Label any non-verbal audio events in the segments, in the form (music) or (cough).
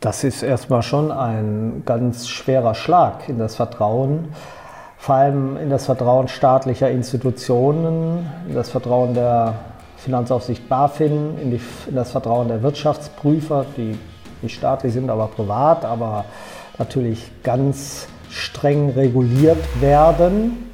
Das ist erstmal schon ein ganz schwerer Schlag in das Vertrauen, vor allem in das Vertrauen staatlicher Institutionen, in das Vertrauen der Finanzaufsicht BaFin, in, die, in das Vertrauen der Wirtschaftsprüfer, die nicht staatlich sind, aber privat, aber natürlich ganz streng reguliert werden.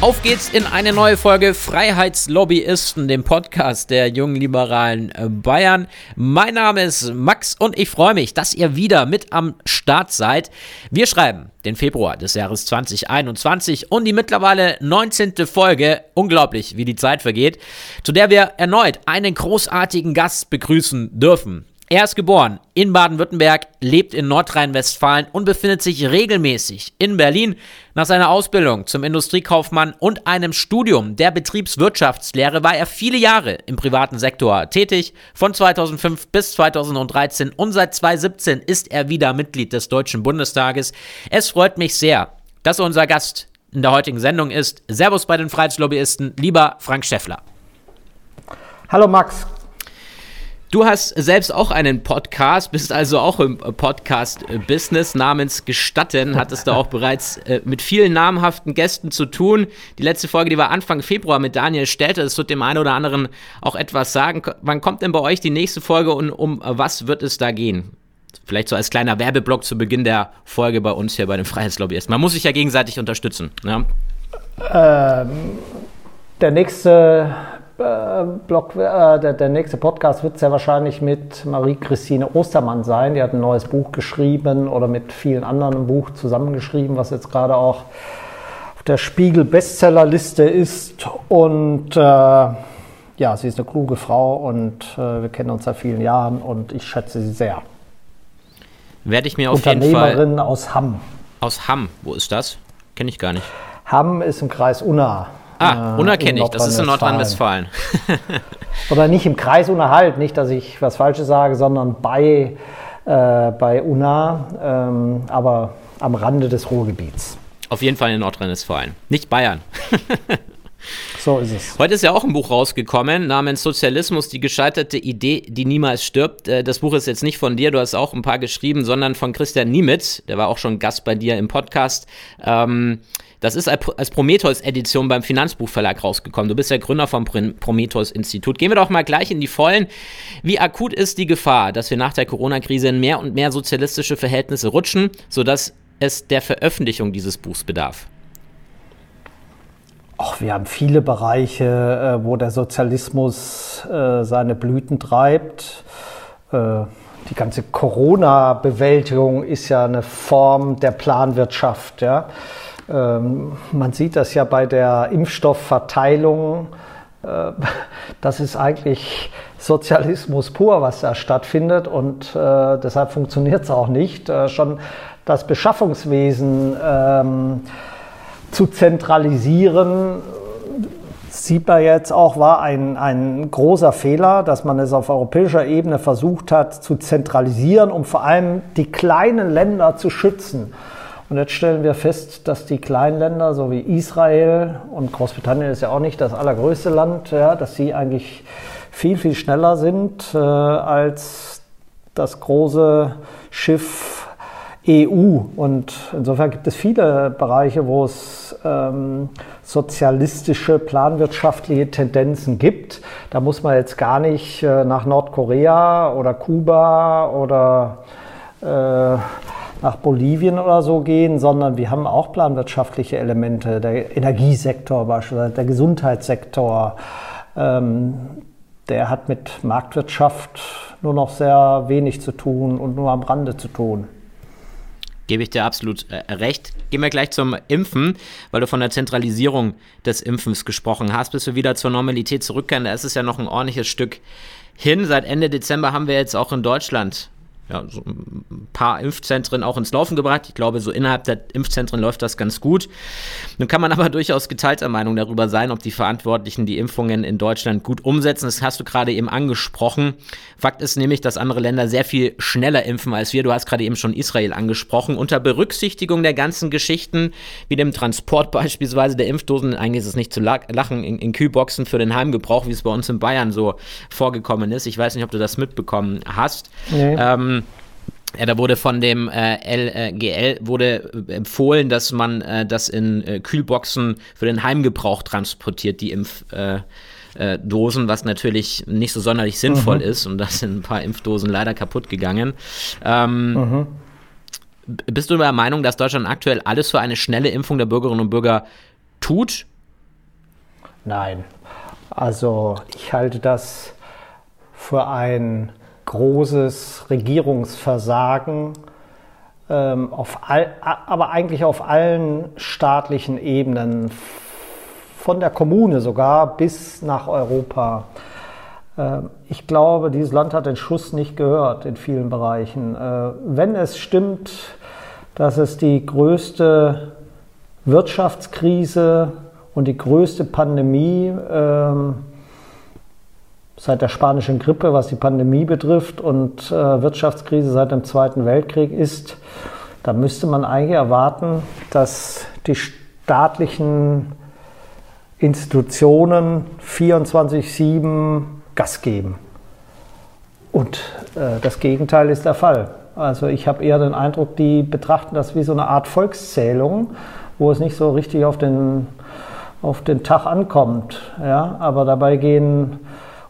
Auf geht's in eine neue Folge Freiheitslobbyisten, dem Podcast der jungen liberalen äh, Bayern. Mein Name ist Max und ich freue mich, dass ihr wieder mit am Start seid. Wir schreiben den Februar des Jahres 2021 und die mittlerweile 19. Folge, unglaublich wie die Zeit vergeht, zu der wir erneut einen großartigen Gast begrüßen dürfen. Er ist geboren in Baden-Württemberg, lebt in Nordrhein-Westfalen und befindet sich regelmäßig in Berlin. Nach seiner Ausbildung zum Industriekaufmann und einem Studium der Betriebswirtschaftslehre war er viele Jahre im privaten Sektor tätig, von 2005 bis 2013 und seit 2017 ist er wieder Mitglied des Deutschen Bundestages. Es freut mich sehr, dass er unser Gast in der heutigen Sendung ist. Servus bei den Freiheitslobbyisten, lieber Frank Schäffler. Hallo Max, Du hast selbst auch einen Podcast, bist also auch im Podcast-Business namens Gestatten, hattest du auch bereits äh, mit vielen namhaften Gästen zu tun. Die letzte Folge, die war Anfang Februar mit Daniel Stelter, das wird dem einen oder anderen auch etwas sagen. Wann kommt denn bei euch die nächste Folge und um was wird es da gehen? Vielleicht so als kleiner Werbeblock zu Beginn der Folge bei uns hier bei den Freiheitslobbyisten. Man muss sich ja gegenseitig unterstützen. Ja? Ähm, der nächste äh, Blog, äh, der, der, nächste Podcast wird sehr wahrscheinlich mit Marie-Christine Ostermann sein. Die hat ein neues Buch geschrieben oder mit vielen anderen ein Buch zusammengeschrieben, was jetzt gerade auch auf der Spiegel-Bestsellerliste ist. Und äh, ja, sie ist eine kluge Frau und äh, wir kennen uns seit vielen Jahren und ich schätze sie sehr. Werde ich mir auf jeden Fall. Unternehmerin aus Hamm. Aus Hamm, wo ist das? Kenne ich gar nicht. Hamm ist im Kreis Unna. Ah, äh, unerkenne ich, das ist in Nordrhein-Westfalen. (laughs) Oder nicht im Kreis Unerhalt, nicht, dass ich was Falsches sage, sondern bei, äh, bei Unna, ähm, aber am Rande des Ruhrgebiets. Auf jeden Fall in Nordrhein-Westfalen, nicht Bayern. (laughs) So ist es. Heute ist ja auch ein Buch rausgekommen namens Sozialismus, die gescheiterte Idee, die niemals stirbt. Äh, das Buch ist jetzt nicht von dir, du hast auch ein paar geschrieben, sondern von Christian Niemitz, der war auch schon Gast bei dir im Podcast. Ähm, das ist als Prometheus-Edition beim Finanzbuchverlag rausgekommen. Du bist der Gründer vom Prometheus-Institut. Gehen wir doch mal gleich in die Vollen. Wie akut ist die Gefahr, dass wir nach der Corona-Krise in mehr und mehr sozialistische Verhältnisse rutschen, sodass es der Veröffentlichung dieses Buchs bedarf? Ach, wir haben viele Bereiche, äh, wo der Sozialismus äh, seine Blüten treibt. Äh, die ganze Corona-Bewältigung ist ja eine Form der Planwirtschaft. Ja? Ähm, man sieht das ja bei der Impfstoffverteilung. Äh, das ist eigentlich Sozialismus pur, was da stattfindet und äh, deshalb funktioniert es auch nicht. Äh, schon das Beschaffungswesen ähm, zu zentralisieren, sieht man jetzt auch, war ein, ein großer Fehler, dass man es auf europäischer Ebene versucht hat zu zentralisieren, um vor allem die kleinen Länder zu schützen. Und jetzt stellen wir fest, dass die kleinen Länder, so wie Israel und Großbritannien ist ja auch nicht das allergrößte Land, ja, dass sie eigentlich viel, viel schneller sind äh, als das große Schiff EU. Und insofern gibt es viele Bereiche, wo es ähm, sozialistische, planwirtschaftliche Tendenzen gibt. Da muss man jetzt gar nicht äh, nach Nordkorea oder Kuba oder äh, nach Bolivien oder so gehen, sondern wir haben auch planwirtschaftliche Elemente, der Energiesektor beispielsweise, der Gesundheitssektor, ähm, der hat mit Marktwirtschaft nur noch sehr wenig zu tun und nur am Rande zu tun. Gebe ich dir absolut äh, recht. Gehen wir gleich zum Impfen, weil du von der Zentralisierung des Impfens gesprochen hast, bis wir wieder zur Normalität zurückkehren. Da ist es ja noch ein ordentliches Stück hin. Seit Ende Dezember haben wir jetzt auch in Deutschland ja, so ein paar Impfzentren auch ins Laufen gebracht. Ich glaube, so innerhalb der Impfzentren läuft das ganz gut. Nun kann man (laughs) aber durchaus geteilter Meinung darüber sein, ob die Verantwortlichen die Impfungen in Deutschland gut umsetzen. Das hast du gerade eben angesprochen. Fakt ist nämlich, dass andere Länder sehr viel schneller impfen als wir. Du hast gerade eben schon Israel angesprochen. Unter Berücksichtigung der ganzen Geschichten, wie dem Transport (laughs) beispielsweise der Impfdosen, eigentlich ist es nicht zu lachen, in, in Kühlboxen für den Heimgebrauch, wie es bei uns in Bayern so vorgekommen ist. Ich weiß nicht, ob du das mitbekommen hast. Nee. Ähm, ja, da wurde von dem äh, LGL wurde empfohlen, dass man äh, das in äh, Kühlboxen für den Heimgebrauch transportiert, die Impfdosen, äh, äh, was natürlich nicht so sonderlich sinnvoll mhm. ist. Und da sind ein paar Impfdosen leider kaputt gegangen. Ähm, mhm. Bist du der Meinung, dass Deutschland aktuell alles für eine schnelle Impfung der Bürgerinnen und Bürger tut? Nein. Also ich halte das für ein großes Regierungsversagen, ähm, auf all, aber eigentlich auf allen staatlichen Ebenen, von der Kommune sogar bis nach Europa. Ähm, ich glaube, dieses Land hat den Schuss nicht gehört in vielen Bereichen. Äh, wenn es stimmt, dass es die größte Wirtschaftskrise und die größte Pandemie ähm, seit der spanischen Grippe, was die Pandemie betrifft, und äh, Wirtschaftskrise seit dem Zweiten Weltkrieg ist, da müsste man eigentlich erwarten, dass die staatlichen Institutionen 24-7 Gas geben. Und äh, das Gegenteil ist der Fall. Also ich habe eher den Eindruck, die betrachten das wie so eine Art Volkszählung, wo es nicht so richtig auf den, auf den Tag ankommt. Ja? Aber dabei gehen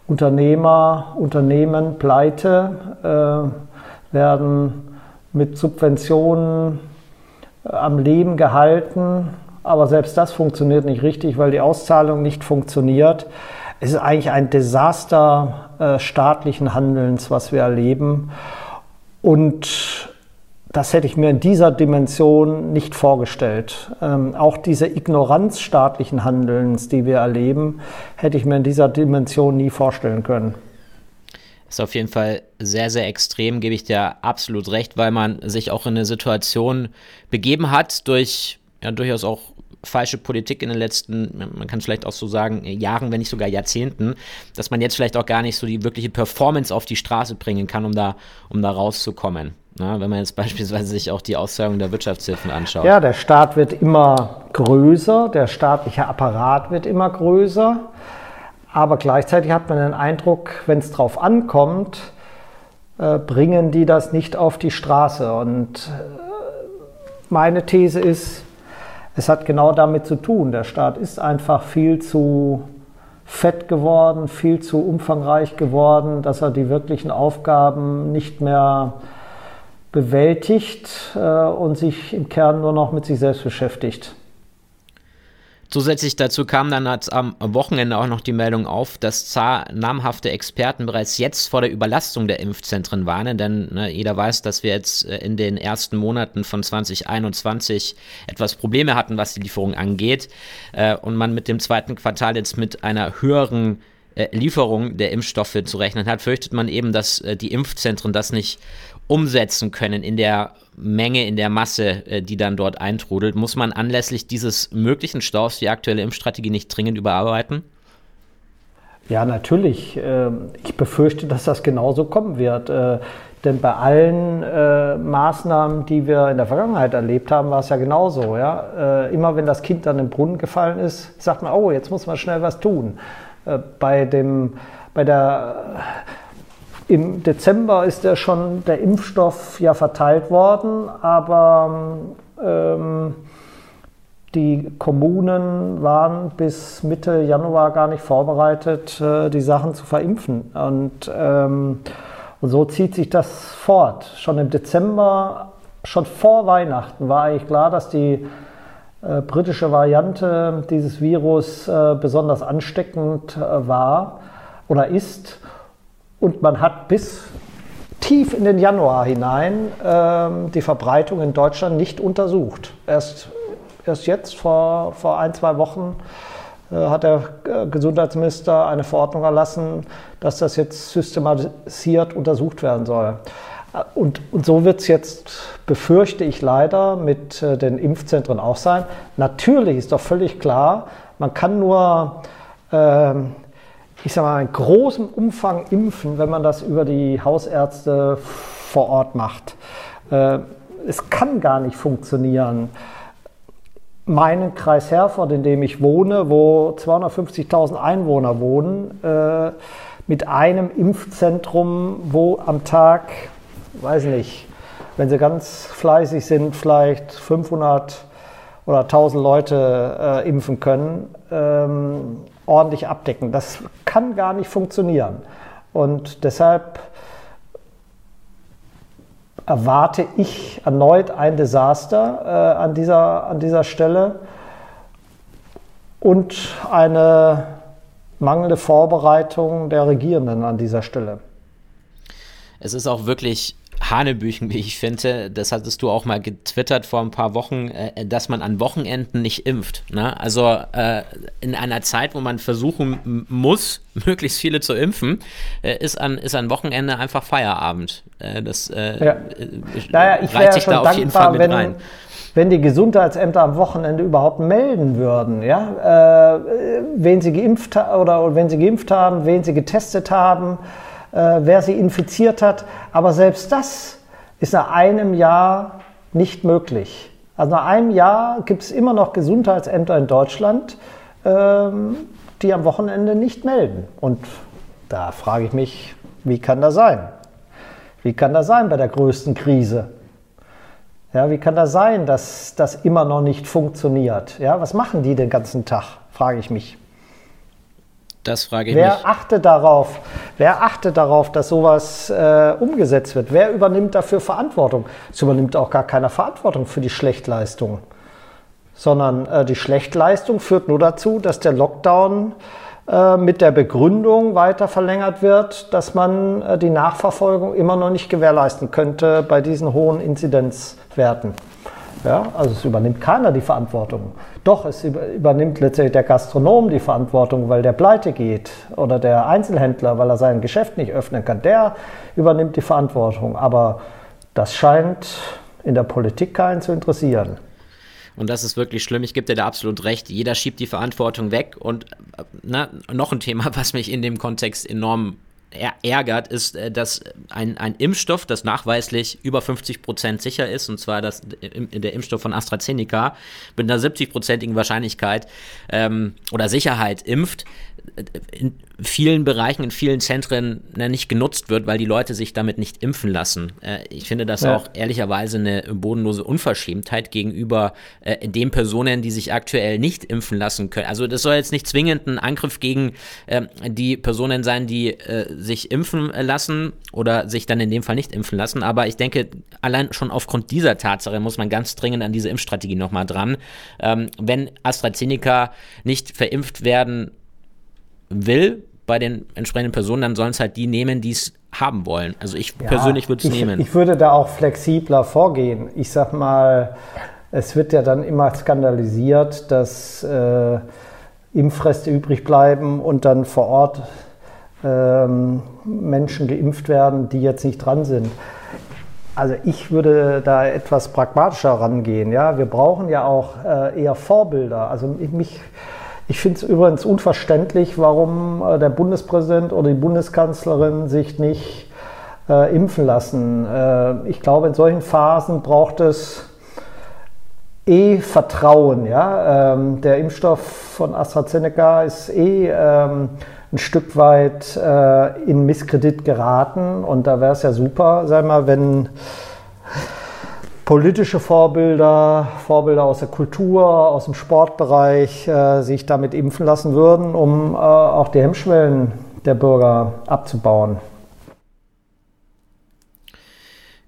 Unternehmer, Unternehmen pleite, äh, werden mit Subventionen äh, am Leben gehalten, aber selbst das funktioniert nicht richtig, weil die Auszahlung nicht funktioniert. Es ist eigentlich ein Desaster äh, staatlichen Handelns, was wir erleben. Und das hätte ich mir in dieser Dimension nicht vorgestellt. Ähm, auch diese Ignoranz staatlichen Handelns, die wir erleben, hätte ich mir in dieser Dimension nie vorstellen können. Ist auf jeden Fall sehr, sehr extrem, gebe ich dir absolut recht, weil man sich auch in eine Situation begeben hat durch ja durchaus auch falsche Politik in den letzten, man kann es vielleicht auch so sagen, Jahren, wenn nicht sogar Jahrzehnten, dass man jetzt vielleicht auch gar nicht so die wirkliche Performance auf die Straße bringen kann, um da, um da rauszukommen. Na, wenn man jetzt (laughs) beispielsweise sich auch die Auszahlung der Wirtschaftshilfen anschaut. Ja, der Staat wird immer größer, der staatliche Apparat wird immer größer, aber gleichzeitig hat man den Eindruck, wenn es drauf ankommt, äh, bringen die das nicht auf die Straße. Und äh, meine These ist, es hat genau damit zu tun. Der Staat ist einfach viel zu fett geworden, viel zu umfangreich geworden, dass er die wirklichen Aufgaben nicht mehr bewältigt äh, und sich im Kern nur noch mit sich selbst beschäftigt. Zusätzlich dazu kam dann am Wochenende auch noch die Meldung auf, dass namhafte Experten bereits jetzt vor der Überlastung der Impfzentren warnen, denn ne, jeder weiß, dass wir jetzt äh, in den ersten Monaten von 2021 etwas Probleme hatten, was die Lieferung angeht äh, und man mit dem zweiten Quartal jetzt mit einer höheren äh, Lieferung der Impfstoffe zu rechnen hat, fürchtet man eben, dass äh, die Impfzentren das nicht umsetzen können in der Menge, in der Masse, äh, die dann dort eintrudelt. Muss man anlässlich dieses möglichen Staus die aktuelle Impfstrategie nicht dringend überarbeiten? Ja, natürlich. Ähm, ich befürchte, dass das genauso kommen wird. Denn bei allen Maßnahmen, die wir in der Vergangenheit erlebt haben, war es ja genauso. Immer wenn das Kind dann im Brunnen gefallen ist, sagt man, oh, jetzt muss man schnell was tun. Äh, bei dem, bei der, im Dezember ist ja schon der Impfstoff ja verteilt worden, aber ähm, die Kommunen waren bis Mitte Januar gar nicht vorbereitet, äh, die Sachen zu verimpfen. Und, ähm, und so zieht sich das fort. Schon im Dezember, schon vor Weihnachten war eigentlich klar, dass die äh, britische Variante dieses Virus äh, besonders ansteckend äh, war oder ist. Und man hat bis tief in den Januar hinein ähm, die Verbreitung in Deutschland nicht untersucht. Erst, erst jetzt, vor, vor ein, zwei Wochen, hat der Gesundheitsminister eine Verordnung erlassen, dass das jetzt systematisiert untersucht werden soll. Und, und so wird es jetzt, befürchte ich leider, mit äh, den Impfzentren auch sein. Natürlich ist doch völlig klar, man kann nur, äh, ich sage mal, in großem Umfang impfen, wenn man das über die Hausärzte vor Ort macht. Äh, es kann gar nicht funktionieren. Meinen Kreis Herford, in dem ich wohne, wo 250.000 Einwohner wohnen, äh, mit einem Impfzentrum, wo am Tag weiß nicht, wenn sie ganz fleißig sind, vielleicht 500 oder 1000 Leute äh, impfen können, ähm, ordentlich abdecken. Das kann gar nicht funktionieren. Und deshalb erwarte ich erneut ein Desaster äh, an, dieser, an dieser Stelle und eine mangelnde Vorbereitung der Regierenden an dieser Stelle. Es ist auch wirklich Hanebüchen, wie ich finde. Das hattest du auch mal getwittert vor ein paar Wochen, äh, dass man an Wochenenden nicht impft. Ne? Also äh, in einer Zeit, wo man versuchen muss, (laughs) möglichst viele zu impfen, äh, ist, an, ist an Wochenende einfach Feierabend. Äh, das äh, ja. naja, ich wäre ja schon da dankbar, wenn, rein. wenn die Gesundheitsämter am Wochenende überhaupt melden würden, ja, äh, wen sie geimpft oder wenn sie geimpft haben, wen sie getestet haben äh, wer sie infiziert hat. Aber selbst das ist nach einem Jahr nicht möglich. Also nach einem Jahr gibt es immer noch Gesundheitsämter in Deutschland, ähm, die am Wochenende nicht melden. Und da frage ich mich, wie kann das sein? Wie kann das sein bei der größten Krise? Ja, wie kann das sein, dass das immer noch nicht funktioniert? Ja, was machen die den ganzen Tag, frage ich mich. Das frage ich wer mich. Achtet darauf, wer achtet darauf, dass sowas äh, umgesetzt wird? Wer übernimmt dafür Verantwortung? Es übernimmt auch gar keiner Verantwortung für die Schlechtleistung, sondern äh, die Schlechtleistung führt nur dazu, dass der Lockdown äh, mit der Begründung weiter verlängert wird, dass man äh, die Nachverfolgung immer noch nicht gewährleisten könnte bei diesen hohen Inzidenzwerten. Ja, also es übernimmt keiner die Verantwortung. Doch, es übernimmt letztendlich der Gastronom die Verantwortung, weil der pleite geht oder der Einzelhändler, weil er sein Geschäft nicht öffnen kann. Der übernimmt die Verantwortung. Aber das scheint in der Politik keinen zu interessieren. Und das ist wirklich schlimm. Ich gebe dir da absolut recht. Jeder schiebt die Verantwortung weg. Und äh, na, noch ein Thema, (laughs) was mich in dem Kontext enorm ärgert, ist, äh, dass ein, ein Impfstoff, das nachweislich über 50 Prozent sicher ist, und zwar das, der Impfstoff von AstraZeneca, mit einer 70-prozentigen Wahrscheinlichkeit ähm, oder Sicherheit impft, in vielen Bereichen, in vielen Zentren ne, nicht genutzt wird, weil die Leute sich damit nicht impfen lassen. Äh, ich finde das ja. auch ehrlicherweise eine bodenlose Unverschämtheit gegenüber äh, den Personen, die sich aktuell nicht impfen lassen können. Also das soll jetzt nicht zwingend ein Angriff gegen äh, die Personen sein, die äh, sich impfen lassen oder sich dann in dem Fall nicht impfen lassen. Aber ich denke, allein schon aufgrund dieser Tatsache muss man ganz dringend an diese Impfstrategie nochmal dran. Ähm, wenn AstraZeneca nicht verimpft werden will bei den entsprechenden Personen, dann sollen es halt die nehmen, die es haben wollen. Also ich ja, persönlich würde es nehmen. Ich würde da auch flexibler vorgehen. Ich sag mal, es wird ja dann immer skandalisiert, dass äh, Impfreste übrig bleiben und dann vor Ort ähm, Menschen geimpft werden, die jetzt nicht dran sind. Also ich würde da etwas pragmatischer rangehen. Ja, wir brauchen ja auch äh, eher Vorbilder. Also mich ich finde es übrigens unverständlich, warum äh, der Bundespräsident oder die Bundeskanzlerin sich nicht äh, impfen lassen. Äh, ich glaube, in solchen Phasen braucht es eh Vertrauen. Ja? Ähm, der Impfstoff von AstraZeneca ist eh ähm, ein Stück weit äh, in Misskredit geraten und da wäre es ja super, sag mal, wenn politische Vorbilder, Vorbilder aus der Kultur, aus dem Sportbereich äh, sich damit impfen lassen würden, um äh, auch die Hemmschwellen der Bürger abzubauen.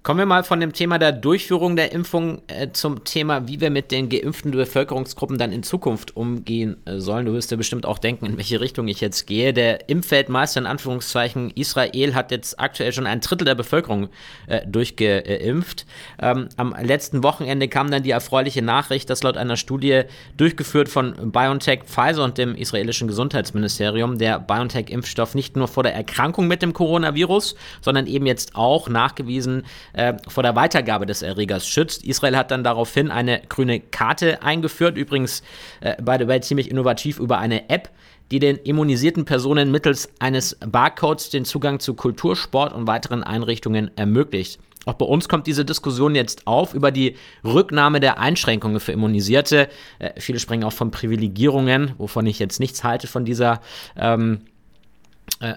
Kommen wir mal von dem Thema der Durchführung der Impfung äh, zum Thema, wie wir mit den geimpften Bevölkerungsgruppen dann in Zukunft umgehen äh, sollen. Du wirst ja bestimmt auch denken, in welche Richtung ich jetzt gehe. Der Impfweltmeister in Anführungszeichen Israel hat jetzt aktuell schon ein Drittel der Bevölkerung äh, durchgeimpft. Ähm, am letzten Wochenende kam dann die erfreuliche Nachricht, dass laut einer Studie durchgeführt von BioNTech, Pfizer und dem israelischen Gesundheitsministerium der BioNTech-Impfstoff nicht nur vor der Erkrankung mit dem Coronavirus, sondern eben jetzt auch nachgewiesen äh, vor der Weitergabe des Erregers schützt. Israel hat dann daraufhin eine grüne Karte eingeführt, übrigens äh, by the way ziemlich innovativ über eine App, die den immunisierten Personen mittels eines Barcodes den Zugang zu Kultur, Sport und weiteren Einrichtungen ermöglicht. Auch bei uns kommt diese Diskussion jetzt auf über die Rücknahme der Einschränkungen für Immunisierte. Äh, viele sprechen auch von Privilegierungen, wovon ich jetzt nichts halte von dieser ähm, äh,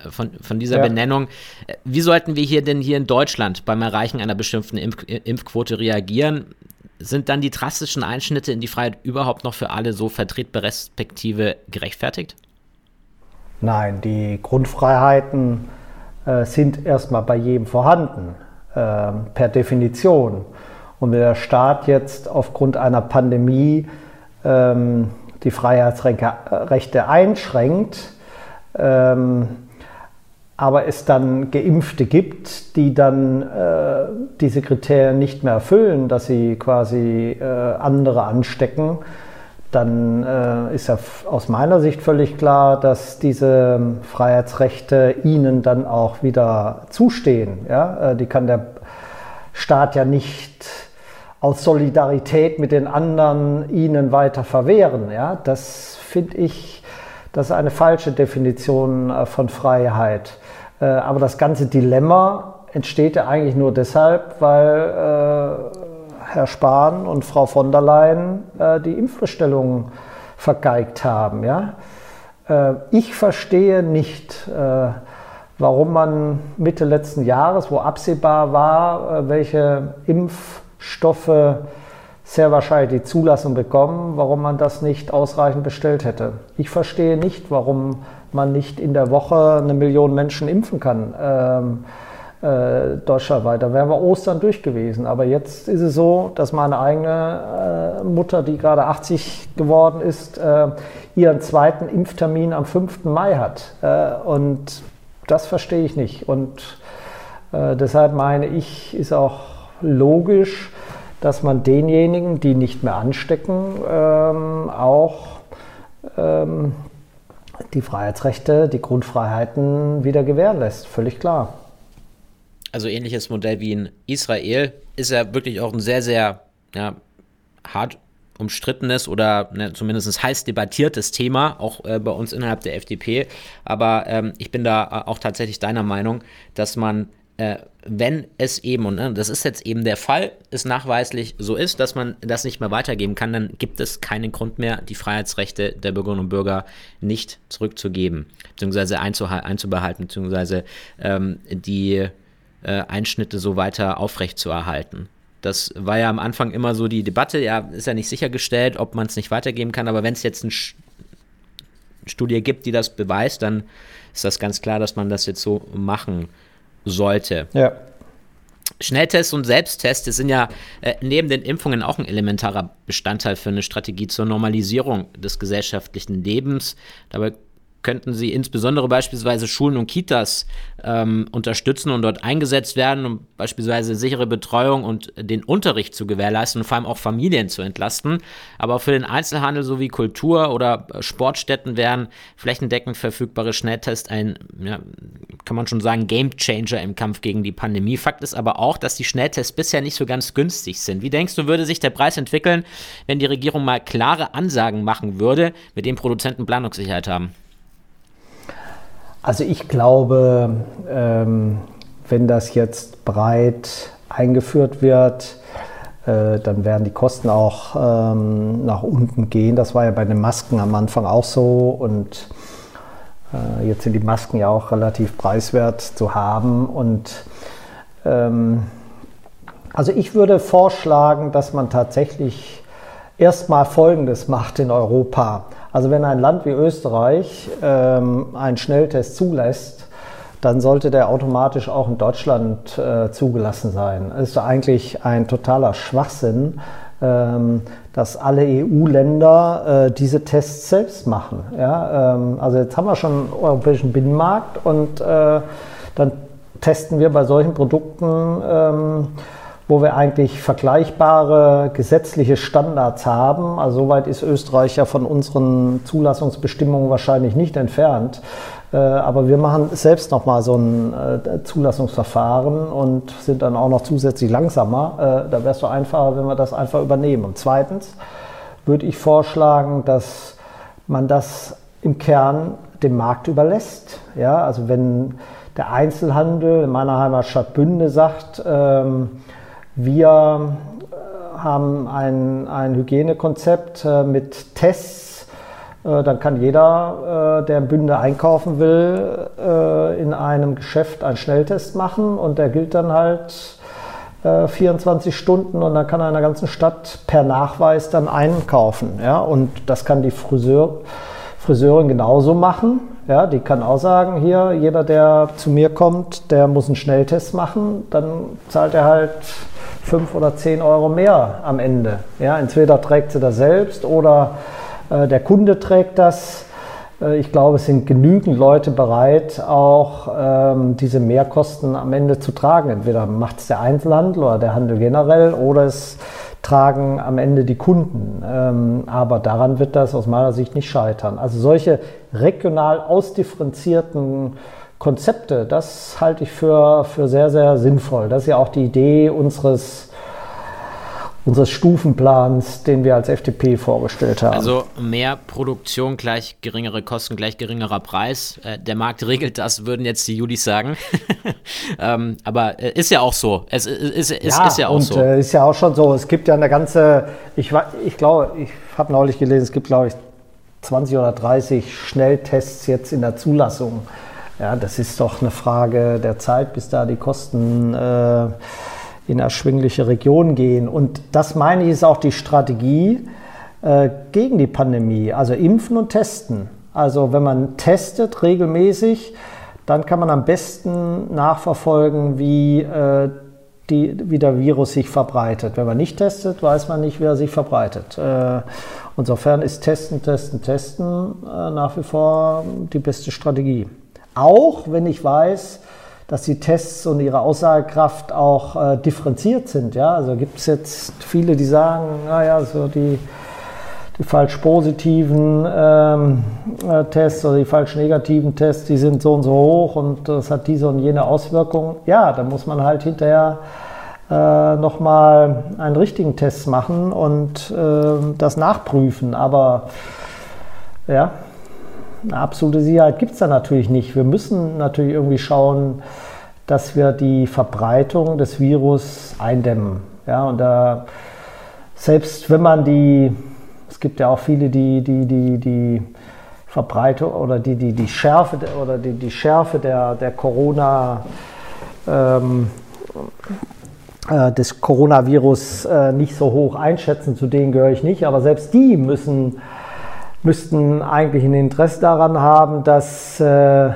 von, von dieser ja. Benennung. Äh, wie sollten wir hier denn hier in Deutschland beim Erreichen einer bestimmten Impf Impfquote reagieren? Sind dann die drastischen Einschnitte in die Freiheit überhaupt noch für alle so vertretbar respektive gerechtfertigt? Nein, die Grundfreiheiten äh, sind erstmal bei jedem vorhanden, äh, per Definition. Und wenn der Staat jetzt aufgrund einer Pandemie ähm, die Freiheitsrechte einschränkt, ähm, aber es dann Geimpfte gibt, die dann äh, diese Kriterien nicht mehr erfüllen, dass sie quasi äh, andere anstecken, dann äh, ist ja aus meiner Sicht völlig klar, dass diese Freiheitsrechte ihnen dann auch wieder zustehen. Ja? Äh, die kann der Staat ja nicht aus Solidarität mit den anderen ihnen weiter verwehren. Ja? Das finde ich, das ist eine falsche Definition äh, von Freiheit. Äh, aber das ganze Dilemma entsteht ja eigentlich nur deshalb, weil äh, Herr Spahn und Frau von der Leyen äh, die Impfbestellungen vergeigt haben. Ja? ich verstehe nicht, warum man Mitte letzten Jahres, wo absehbar war, welche Impfstoffe sehr wahrscheinlich die Zulassung bekommen, warum man das nicht ausreichend bestellt hätte. Ich verstehe nicht, warum man nicht in der Woche eine Million Menschen impfen kann. Ähm, äh, deutschlandweit. Da wären wir Ostern durch gewesen. Aber jetzt ist es so, dass meine eigene äh, Mutter, die gerade 80 geworden ist, äh, ihren zweiten Impftermin am 5. Mai hat. Äh, und das verstehe ich nicht. Und äh, deshalb meine ich, ist auch logisch, dass man denjenigen, die nicht mehr anstecken, ähm, auch ähm, die Freiheitsrechte, die Grundfreiheiten wieder gewährleistet. Völlig klar. Also ähnliches Modell wie in Israel ist ja wirklich auch ein sehr, sehr ja, hart umstrittenes oder ne, zumindest heiß debattiertes Thema, auch äh, bei uns innerhalb der FDP. Aber ähm, ich bin da äh, auch tatsächlich deiner Meinung, dass man äh, wenn es eben, und ne, das ist jetzt eben der Fall, es nachweislich so ist, dass man das nicht mehr weitergeben kann, dann gibt es keinen Grund mehr, die Freiheitsrechte der Bürgerinnen und Bürger nicht zurückzugeben, beziehungsweise einzubehalten, beziehungsweise ähm, die äh, Einschnitte so weiter aufrechtzuerhalten. Das war ja am Anfang immer so die Debatte, ja, ist ja nicht sichergestellt, ob man es nicht weitergeben kann, aber wenn es jetzt eine Studie gibt, die das beweist, dann ist das ganz klar, dass man das jetzt so machen kann sollte. Ja. Schnelltests und Selbsttests sind ja äh, neben den Impfungen auch ein elementarer Bestandteil für eine Strategie zur Normalisierung des gesellschaftlichen Lebens. Dabei könnten sie insbesondere beispielsweise Schulen und Kitas ähm, unterstützen und dort eingesetzt werden, um beispielsweise sichere Betreuung und den Unterricht zu gewährleisten und vor allem auch Familien zu entlasten. Aber für den Einzelhandel sowie Kultur- oder Sportstätten wären flächendeckend verfügbare Schnelltests ein, ja, kann man schon sagen, Gamechanger im Kampf gegen die Pandemie. Fakt ist aber auch, dass die Schnelltests bisher nicht so ganz günstig sind. Wie denkst du, würde sich der Preis entwickeln, wenn die Regierung mal klare Ansagen machen würde, mit denen Produzenten Planungssicherheit haben? Also ich glaube, ähm, wenn das jetzt breit eingeführt wird, äh, dann werden die Kosten auch ähm, nach unten gehen. Das war ja bei den Masken am Anfang auch so und äh, jetzt sind die Masken ja auch relativ preiswert zu haben und ähm, also ich würde vorschlagen, dass man tatsächlich erstmal Folgendes macht in Europa. Also wenn ein Land wie Österreich ähm, einen Schnelltest zulässt, dann sollte der automatisch auch in Deutschland äh, zugelassen sein. Das ist eigentlich ein totaler Schwachsinn, ähm, dass alle EU-Länder äh, diese Tests selbst machen. Ja? Ähm, also jetzt haben wir schon einen europäischen Binnenmarkt und äh, dann testen wir bei solchen Produkten ähm, wo wir eigentlich vergleichbare gesetzliche Standards haben. Also soweit ist Österreich ja von unseren Zulassungsbestimmungen wahrscheinlich nicht entfernt. Äh, aber wir machen selbst nochmal so ein äh, Zulassungsverfahren und sind dann auch noch zusätzlich langsamer. Äh, da wäre es so einfacher, wenn wir das einfach übernehmen. Und zweitens würde ich vorschlagen, dass man das im Kern dem Markt überlässt. Ja, also wenn der Einzelhandel in meiner Heimatstadt Bünde sagt, ähm, wir äh, haben ein, ein Hygienekonzept äh, mit Tests. Äh, dann kann jeder, der in Bünde einkaufen will, in einem Geschäft einen Schnelltest machen und der gilt dann halt 24 Stunden und dann kann er in der ganzen Stadt per Nachweis dann einkaufen. Ja? Und das kann die Friseur, Friseurin genauso machen. Ja, die kann auch sagen, hier, jeder, der zu mir kommt, der muss einen Schnelltest machen. Dann zahlt er halt fünf oder zehn Euro mehr am Ende. Ja, entweder trägt sie das selbst oder äh, der Kunde trägt das. Äh, ich glaube, es sind genügend Leute bereit, auch ähm, diese Mehrkosten am Ende zu tragen. Entweder macht es der Einzelhandel oder der Handel generell oder es tragen am Ende die Kunden. Ähm, aber daran wird das aus meiner Sicht nicht scheitern. Also solche regional ausdifferenzierten Konzepte, das halte ich für, für sehr, sehr sinnvoll. Das ist ja auch die Idee unseres, unseres Stufenplans, den wir als FDP vorgestellt haben. Also mehr Produktion gleich geringere Kosten, gleich geringerer Preis. Äh, der Markt regelt das, würden jetzt die Judis sagen. (laughs) ähm, aber äh, ist ja auch so. Es ist, ist, ja, ist ja auch und, so. Äh, ist ja auch schon so. Es gibt ja eine ganze, ich, ich glaube, ich habe neulich gelesen, es gibt, glaube ich, 20 oder 30 Schnelltests jetzt in der Zulassung. Ja, das ist doch eine Frage der Zeit, bis da die Kosten äh, in erschwingliche Regionen gehen. Und das meine ich ist auch die Strategie äh, gegen die Pandemie, also impfen und testen. Also wenn man testet regelmäßig, dann kann man am besten nachverfolgen, wie, äh, die, wie der Virus sich verbreitet. Wenn man nicht testet, weiß man nicht, wie er sich verbreitet. Äh, insofern ist Testen, Testen, Testen äh, nach wie vor die beste Strategie. Auch wenn ich weiß, dass die Tests und ihre Aussagekraft auch äh, differenziert sind. Ja? Also gibt es jetzt viele, die sagen, naja, so die, die falsch positiven ähm, äh, Tests oder die falsch negativen Tests, die sind so und so hoch und das hat diese und jene Auswirkung. Ja, da muss man halt hinterher äh, nochmal einen richtigen Test machen und äh, das nachprüfen. Aber ja, eine absolute Sicherheit gibt es da natürlich nicht. Wir müssen natürlich irgendwie schauen, dass wir die Verbreitung des Virus eindämmen. Ja, und da, selbst wenn man die, es gibt ja auch viele, die, die, die, die Verbreitung oder die, die, die Schärfe oder die, die Schärfe der, der Corona ähm, äh, des Coronavirus äh, nicht so hoch einschätzen, zu denen gehöre ich nicht, aber selbst die müssen müssten eigentlich ein Interesse daran haben, dass äh,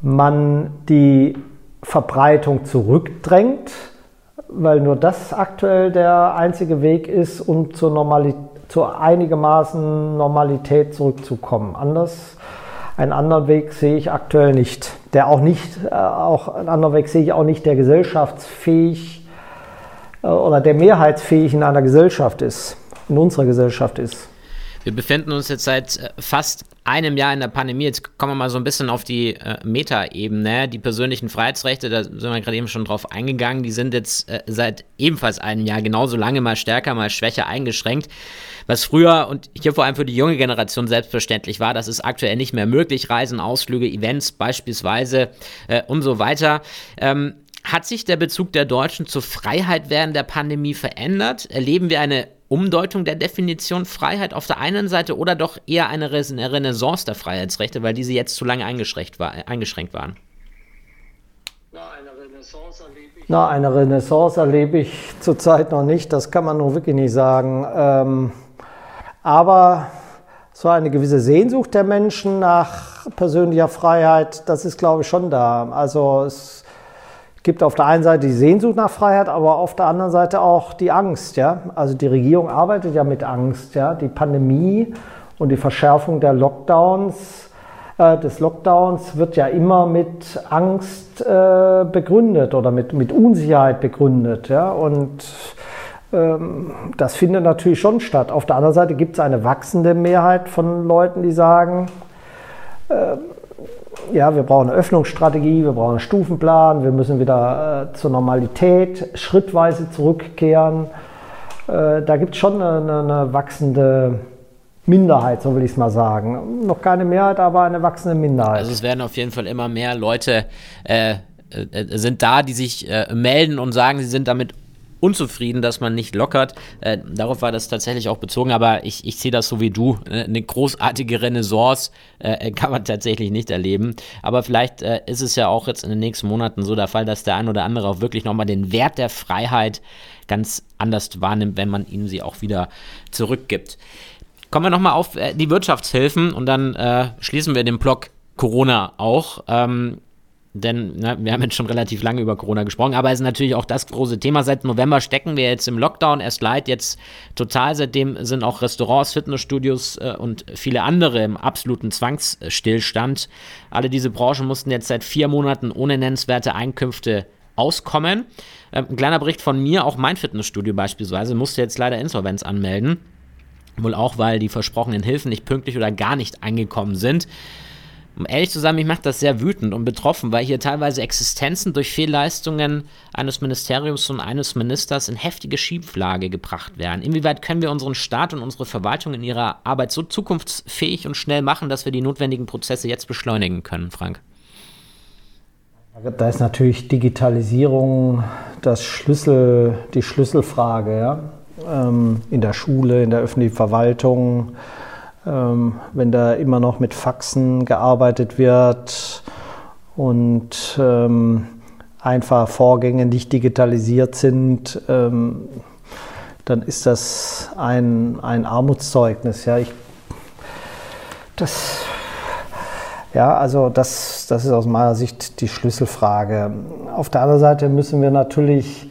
man die Verbreitung zurückdrängt, weil nur das aktuell der einzige Weg ist, um zur, Normalität, zur einigermaßen Normalität zurückzukommen. Anders, einen anderen Weg sehe ich aktuell nicht. Der auch nicht, äh, auch einen anderen Weg sehe ich auch nicht, der gesellschaftsfähig äh, oder der mehrheitsfähig in einer Gesellschaft ist, in unserer Gesellschaft ist. Wir befinden uns jetzt seit äh, fast einem Jahr in der Pandemie. Jetzt kommen wir mal so ein bisschen auf die äh, Meta-Ebene. Die persönlichen Freiheitsrechte, da sind wir gerade eben schon drauf eingegangen, die sind jetzt äh, seit ebenfalls einem Jahr genauso lange mal stärker, mal schwächer eingeschränkt. Was früher und hier vor allem für die junge Generation selbstverständlich war, das ist aktuell nicht mehr möglich. Reisen, Ausflüge, Events beispielsweise äh, und so weiter. Ähm, hat sich der Bezug der Deutschen zur Freiheit während der Pandemie verändert? Erleben wir eine Umdeutung der Definition Freiheit auf der einen Seite oder doch eher eine Renaissance der Freiheitsrechte, weil diese jetzt zu lange eingeschränkt, war, eingeschränkt waren? Na, eine Renaissance erlebe ich, Na, eine Renaissance erlebe ich zurzeit noch nicht, das kann man nun wirklich nicht sagen. Ähm, aber so eine gewisse Sehnsucht der Menschen nach persönlicher Freiheit, das ist, glaube ich, schon da. Also es gibt auf der einen Seite die Sehnsucht nach Freiheit, aber auf der anderen Seite auch die Angst. Ja? Also die Regierung arbeitet ja mit Angst. Ja? Die Pandemie und die Verschärfung der Lockdowns, äh, des Lockdowns wird ja immer mit Angst äh, begründet oder mit, mit Unsicherheit begründet. Ja? Und ähm, das findet natürlich schon statt. Auf der anderen Seite gibt es eine wachsende Mehrheit von Leuten, die sagen, äh, ja, wir brauchen eine Öffnungsstrategie, wir brauchen einen Stufenplan, wir müssen wieder äh, zur Normalität schrittweise zurückkehren. Äh, da gibt es schon eine, eine, wachsende Minderheit, so will ich es mal sagen. Noch keine Mehrheit, aber eine wachsende Minderheit. Also es werden auf jeden Fall immer mehr Leute äh, äh sind da, die sich äh, melden und sagen, sie sind damit unzufrieden, dass man nicht lockert. Äh, darauf war das tatsächlich auch bezogen, aber ich, ich sehe das so wie du. Äh, eine großartige Renaissance äh, kann man tatsächlich nicht erleben. Aber vielleicht äh, ist es ja auch jetzt in den nächsten Monaten so der Fall, dass der ein oder andere auch wirklich nochmal den Wert der Freiheit ganz anders wahrnimmt, wenn man ihnen sie auch wieder zurückgibt. Kommen wir nochmal auf äh, die Wirtschaftshilfen und dann äh, schließen wir den Block Corona auch. Ähm, denn na, wir haben jetzt schon relativ lange über Corona gesprochen, aber es ist natürlich auch das große Thema. Seit November stecken wir jetzt im Lockdown, erst leid, jetzt total. Seitdem sind auch Restaurants, Fitnessstudios äh, und viele andere im absoluten Zwangsstillstand. Alle diese Branchen mussten jetzt seit vier Monaten ohne nennenswerte Einkünfte auskommen. Ähm, ein kleiner Bericht von mir, auch mein Fitnessstudio beispielsweise, musste jetzt leider Insolvenz anmelden. Wohl auch, weil die versprochenen Hilfen nicht pünktlich oder gar nicht eingekommen sind. Um ehrlich zu sein, mich macht das sehr wütend und betroffen, weil hier teilweise Existenzen durch Fehlleistungen eines Ministeriums und eines Ministers in heftige Schieflage gebracht werden. Inwieweit können wir unseren Staat und unsere Verwaltung in ihrer Arbeit so zukunftsfähig und schnell machen, dass wir die notwendigen Prozesse jetzt beschleunigen können, Frank? Da ist natürlich Digitalisierung das Schlüssel, die Schlüsselfrage. Ja? Ähm, in der Schule, in der öffentlichen Verwaltung ähm, wenn da immer noch mit Faxen gearbeitet wird und ähm, einfach Vorgänge nicht digitalisiert sind, ähm, dann ist das ein, ein Armutszeugnis. Ja, ich, das, ja, also das, das ist aus meiner Sicht die Schlüsselfrage. Auf der anderen Seite müssen wir natürlich,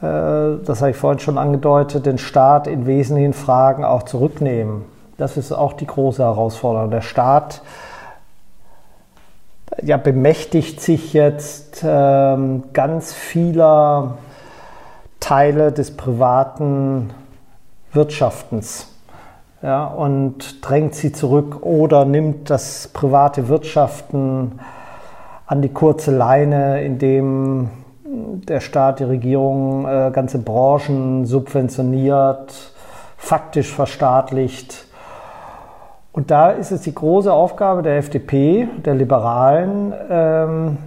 äh, das habe ich vorhin schon angedeutet, den Staat in wesentlichen Fragen auch zurücknehmen. Das ist auch die große Herausforderung. Der Staat ja, bemächtigt sich jetzt ähm, ganz vieler Teile des privaten Wirtschaftens ja, und drängt sie zurück oder nimmt das private Wirtschaften an die kurze Leine, indem der Staat, die Regierung äh, ganze Branchen subventioniert, faktisch verstaatlicht und da ist es die große Aufgabe der FDP, der Liberalen, ähm,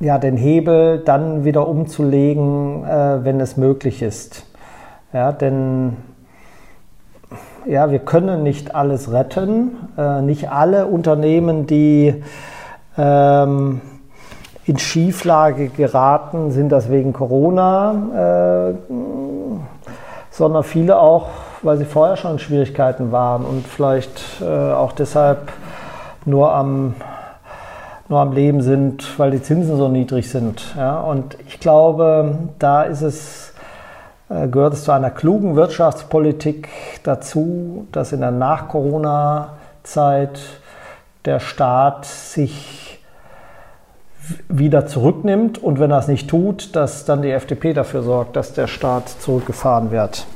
ja, den Hebel dann wieder umzulegen, äh, wenn es möglich ist. Ja, denn ja, wir können nicht alles retten. Äh, nicht alle Unternehmen, die ähm, in Schieflage geraten, sind das wegen Corona, äh, sondern viele auch weil sie vorher schon in Schwierigkeiten waren und vielleicht äh, auch deshalb nur am, nur am Leben sind, weil die Zinsen so niedrig sind. Ja? Und ich glaube, da ist es, äh, gehört es zu einer klugen Wirtschaftspolitik dazu, dass in der Nach-Corona-Zeit der Staat sich wieder zurücknimmt und wenn er es nicht tut, dass dann die FDP dafür sorgt, dass der Staat zurückgefahren wird.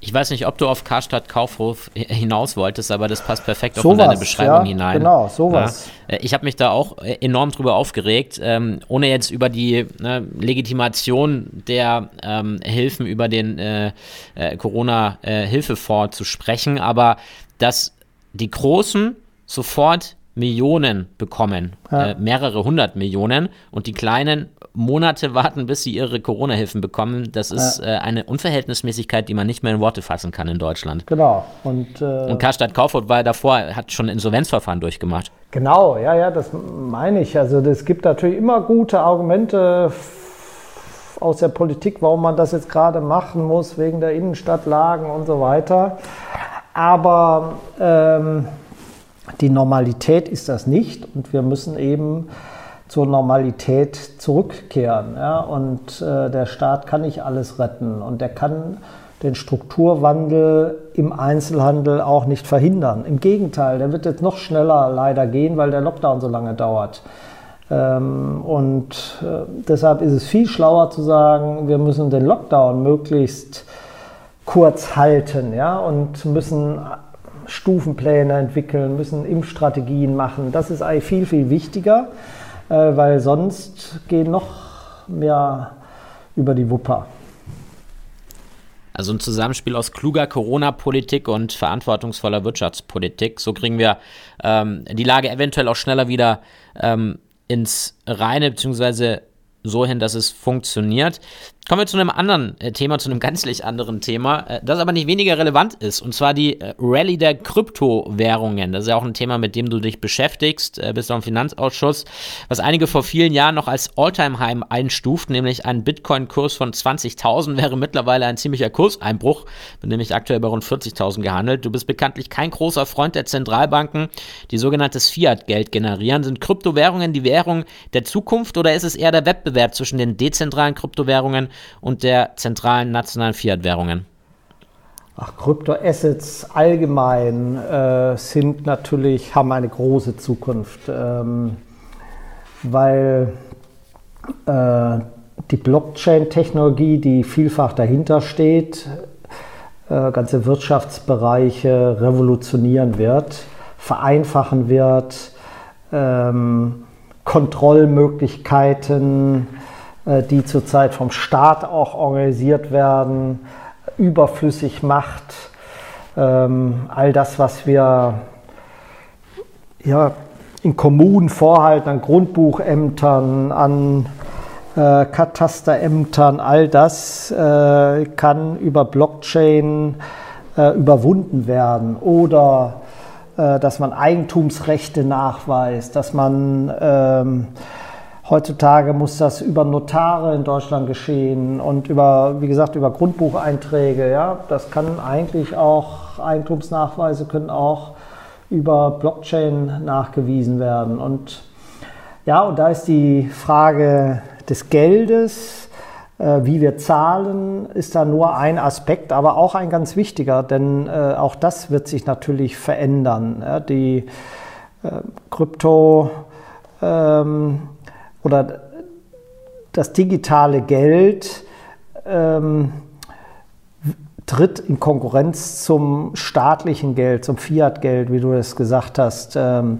Ich weiß nicht, ob du auf Karstadt Kaufhof hinaus wolltest, aber das passt perfekt auch so in deine Beschreibung ja, hinein. Genau, sowas. Ja. Äh, ich habe mich da auch äh, enorm drüber aufgeregt, ähm, ohne jetzt über die ne, Legitimation der ähm, Hilfen über den äh, äh, Corona-Hilfefonds zu sprechen, aber dass die Großen sofort Millionen bekommen, ja. äh, mehrere hundert Millionen und die Kleinen Monate warten, bis sie ihre Corona-Hilfen bekommen. Das ist ja. äh, eine Unverhältnismäßigkeit, die man nicht mehr in Worte fassen kann in Deutschland. Genau. Und, äh, und Karstadt Kaufhof war davor, hat schon Insolvenzverfahren durchgemacht. Genau, ja, ja, das meine ich. Also es gibt natürlich immer gute Argumente aus der Politik, warum man das jetzt gerade machen muss, wegen der Innenstadtlagen und so weiter. Aber ähm, die Normalität ist das nicht und wir müssen eben zur Normalität zurückkehren. Ja? Und äh, der Staat kann nicht alles retten und der kann den Strukturwandel im Einzelhandel auch nicht verhindern. Im Gegenteil, der wird jetzt noch schneller leider gehen, weil der Lockdown so lange dauert. Ähm, und äh, deshalb ist es viel schlauer zu sagen, wir müssen den Lockdown möglichst kurz halten ja, und müssen Stufenpläne entwickeln, müssen Impfstrategien machen. Das ist eigentlich viel, viel wichtiger, äh, weil sonst gehen noch mehr über die Wupper. Also ein Zusammenspiel aus kluger Corona-Politik und verantwortungsvoller Wirtschaftspolitik. So kriegen wir ähm, die Lage eventuell auch schneller wieder ähm, ins Reine, beziehungsweise so hin, dass es funktioniert. Kommen wir zu einem anderen äh, Thema, zu einem gänzlich anderen Thema, äh, das aber nicht weniger relevant ist, und zwar die äh, Rallye der Kryptowährungen. Das ist ja auch ein Thema, mit dem du dich beschäftigst, bist du im Finanzausschuss, was einige vor vielen Jahren noch als Alltime-Heim einstuft, nämlich ein Bitcoin-Kurs von 20.000 wäre mittlerweile ein ziemlicher Kurseinbruch, wird nämlich aktuell bei rund 40.000 gehandelt. Du bist bekanntlich kein großer Freund der Zentralbanken, die sogenanntes Fiat-Geld generieren. Sind Kryptowährungen die Währung der Zukunft oder ist es eher der Wettbewerb zwischen den dezentralen Kryptowährungen und der zentralen nationalen Fiat-Währungen? Ach, Kryptoassets allgemein äh, sind natürlich, haben eine große Zukunft, ähm, weil äh, die Blockchain-Technologie, die vielfach dahinter steht, äh, ganze Wirtschaftsbereiche revolutionieren wird, vereinfachen wird, ähm, Kontrollmöglichkeiten die zurzeit vom Staat auch organisiert werden, überflüssig macht. Ähm, all das, was wir ja, in Kommunen vorhalten, an Grundbuchämtern, an äh, Katasterämtern, all das äh, kann über Blockchain äh, überwunden werden. Oder äh, dass man Eigentumsrechte nachweist, dass man ähm, Heutzutage muss das über Notare in Deutschland geschehen und über, wie gesagt, über Grundbucheinträge. Ja, das kann eigentlich auch Eigentumsnachweise können auch über Blockchain nachgewiesen werden. Und ja, und da ist die Frage des Geldes, äh, wie wir zahlen, ist da nur ein Aspekt, aber auch ein ganz wichtiger, denn äh, auch das wird sich natürlich verändern. Ja, die äh, Krypto ähm, oder das digitale Geld ähm, tritt in Konkurrenz zum staatlichen Geld, zum Fiat-Geld, wie du es gesagt hast. Ähm,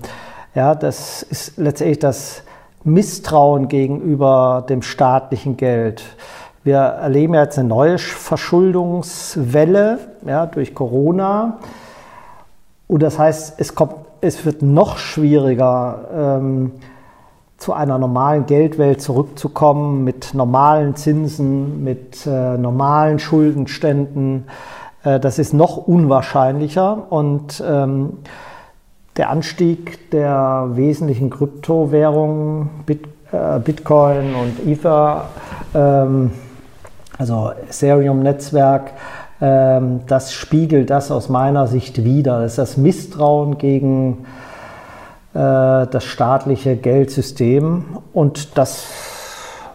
ja, das ist letztendlich das Misstrauen gegenüber dem staatlichen Geld. Wir erleben jetzt eine neue Verschuldungswelle ja, durch Corona. Und das heißt, es, kommt, es wird noch schwieriger, ähm, zu einer normalen Geldwelt zurückzukommen mit normalen Zinsen, mit äh, normalen Schuldenständen. Äh, das ist noch unwahrscheinlicher und ähm, der Anstieg der wesentlichen Kryptowährungen, Bit, äh, Bitcoin und Ether, ähm, also Ethereum-Netzwerk, ähm, das spiegelt das aus meiner Sicht wider. Das ist das Misstrauen gegen äh, das staatliche Geldsystem und das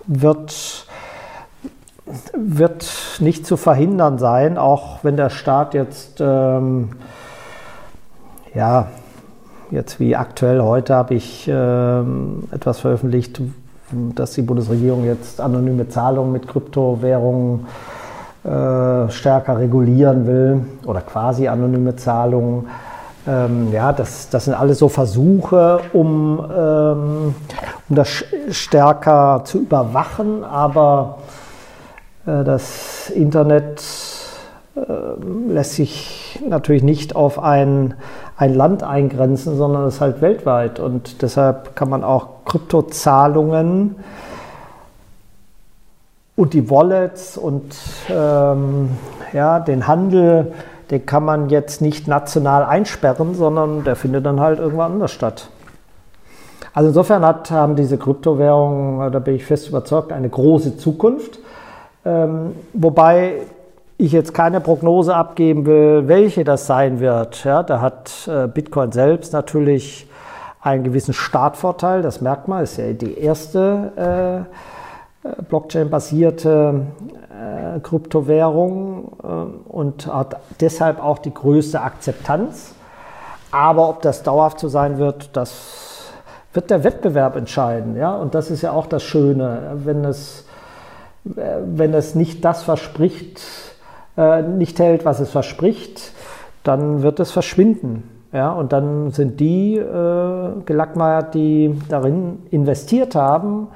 wird, wird nicht zu verhindern sein, auch wenn der Staat jetzt, ähm, ja, jetzt wie aktuell heute habe ich ähm, etwas veröffentlicht, dass die Bundesregierung jetzt anonyme Zahlungen mit Kryptowährungen äh, stärker regulieren will oder quasi anonyme Zahlungen. Ähm, ja, das, das sind alles so Versuche, um, ähm, um das stärker zu überwachen, aber äh, das Internet äh, lässt sich natürlich nicht auf ein, ein Land eingrenzen, sondern ist halt weltweit. Und deshalb kann man auch Kryptozahlungen und die Wallets und ähm, ja, den Handel den kann man jetzt nicht national einsperren, sondern der findet dann halt irgendwann anders statt. Also insofern hat, haben diese Kryptowährungen, da bin ich fest überzeugt, eine große Zukunft. Ähm, wobei ich jetzt keine Prognose abgeben will, welche das sein wird. Ja, da hat äh, Bitcoin selbst natürlich einen gewissen Startvorteil, das merkt man, ist ja die erste äh, äh Blockchain-basierte äh, Kryptowährung äh, und hat deshalb auch die größte Akzeptanz. Aber ob das dauerhaft so sein wird, das wird der Wettbewerb entscheiden. Ja? Und das ist ja auch das Schöne, wenn es, äh, wenn es nicht das verspricht, äh, nicht hält, was es verspricht, dann wird es verschwinden. Ja, und dann sind die äh, gelackmeiert, die darin investiert haben.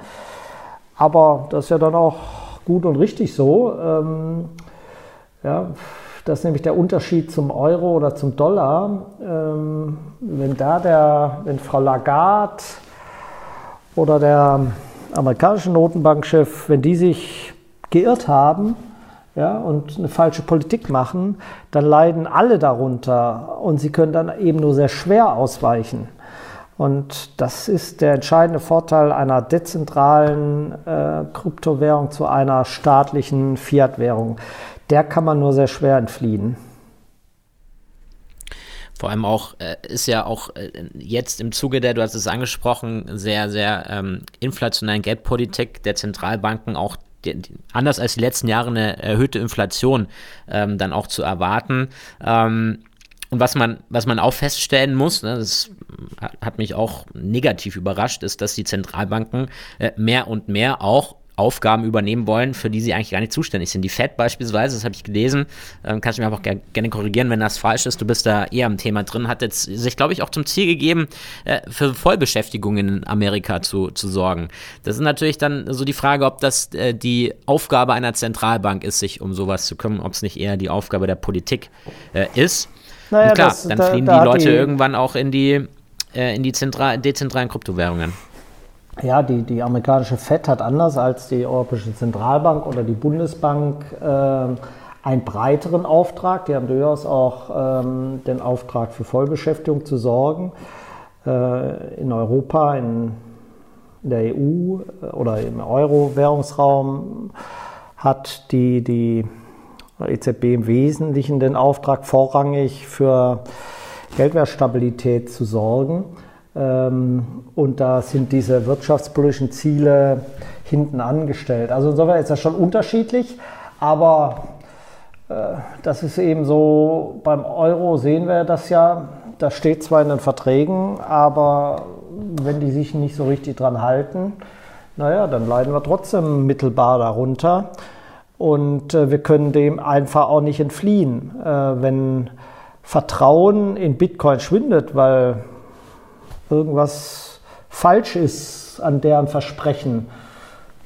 Aber das ist ja dann auch gut und richtig so. Ähm, ja, das ist nämlich der Unterschied zum Euro oder zum Dollar. Ähm, wenn da der, wenn Frau Lagarde oder der amerikanische Notenbankchef, wenn die sich geirrt haben, ja, und eine falsche Politik machen, dann leiden alle darunter und sie können dann eben nur sehr schwer ausweichen. Und das ist der entscheidende Vorteil einer dezentralen äh, Kryptowährung zu einer staatlichen Fiat-Währung. Der kann man nur sehr schwer entfliehen. Vor allem auch äh, ist ja auch äh, jetzt im Zuge der, du hast es angesprochen, sehr, sehr ähm, inflationären Geldpolitik der Zentralbanken auch die, die, anders als die letzten Jahre eine erhöhte Inflation ähm, dann auch zu erwarten. Ähm, und was man, was man auch feststellen muss, ne, das hat mich auch negativ überrascht, ist, dass die Zentralbanken äh, mehr und mehr auch Aufgaben übernehmen wollen, für die sie eigentlich gar nicht zuständig sind. Die Fed beispielsweise, das habe ich gelesen, ähm, kannst du mir auch gerne korrigieren, wenn das falsch ist. Du bist da eher am Thema drin, hat jetzt sich, glaube ich, auch zum Ziel gegeben, äh, für Vollbeschäftigung in Amerika zu, zu sorgen. Das ist natürlich dann so die Frage, ob das äh, die Aufgabe einer Zentralbank ist, sich um sowas zu kümmern, ob es nicht eher die Aufgabe der Politik äh, ist. Naja, Und klar, das, dann da, fliehen da die Leute die irgendwann auch in die, äh, in die zentral, dezentralen Kryptowährungen. Ja, die, die amerikanische FED hat anders als die Europäische Zentralbank oder die Bundesbank äh, einen breiteren Auftrag. Die haben durchaus auch ähm, den Auftrag für Vollbeschäftigung zu sorgen. Äh, in Europa, in, in der EU äh, oder im Euro-Währungsraum hat die, die EZB im Wesentlichen den Auftrag, vorrangig für Geldwertstabilität zu sorgen. Ähm, und da sind diese wirtschaftspolitischen Ziele hinten angestellt. Also insofern ist das schon unterschiedlich, aber äh, das ist eben so, beim Euro sehen wir das ja, das steht zwar in den Verträgen, aber wenn die sich nicht so richtig dran halten, naja, dann leiden wir trotzdem mittelbar darunter. Und äh, wir können dem einfach auch nicht entfliehen. Äh, wenn Vertrauen in Bitcoin schwindet, weil irgendwas falsch ist an deren Versprechen,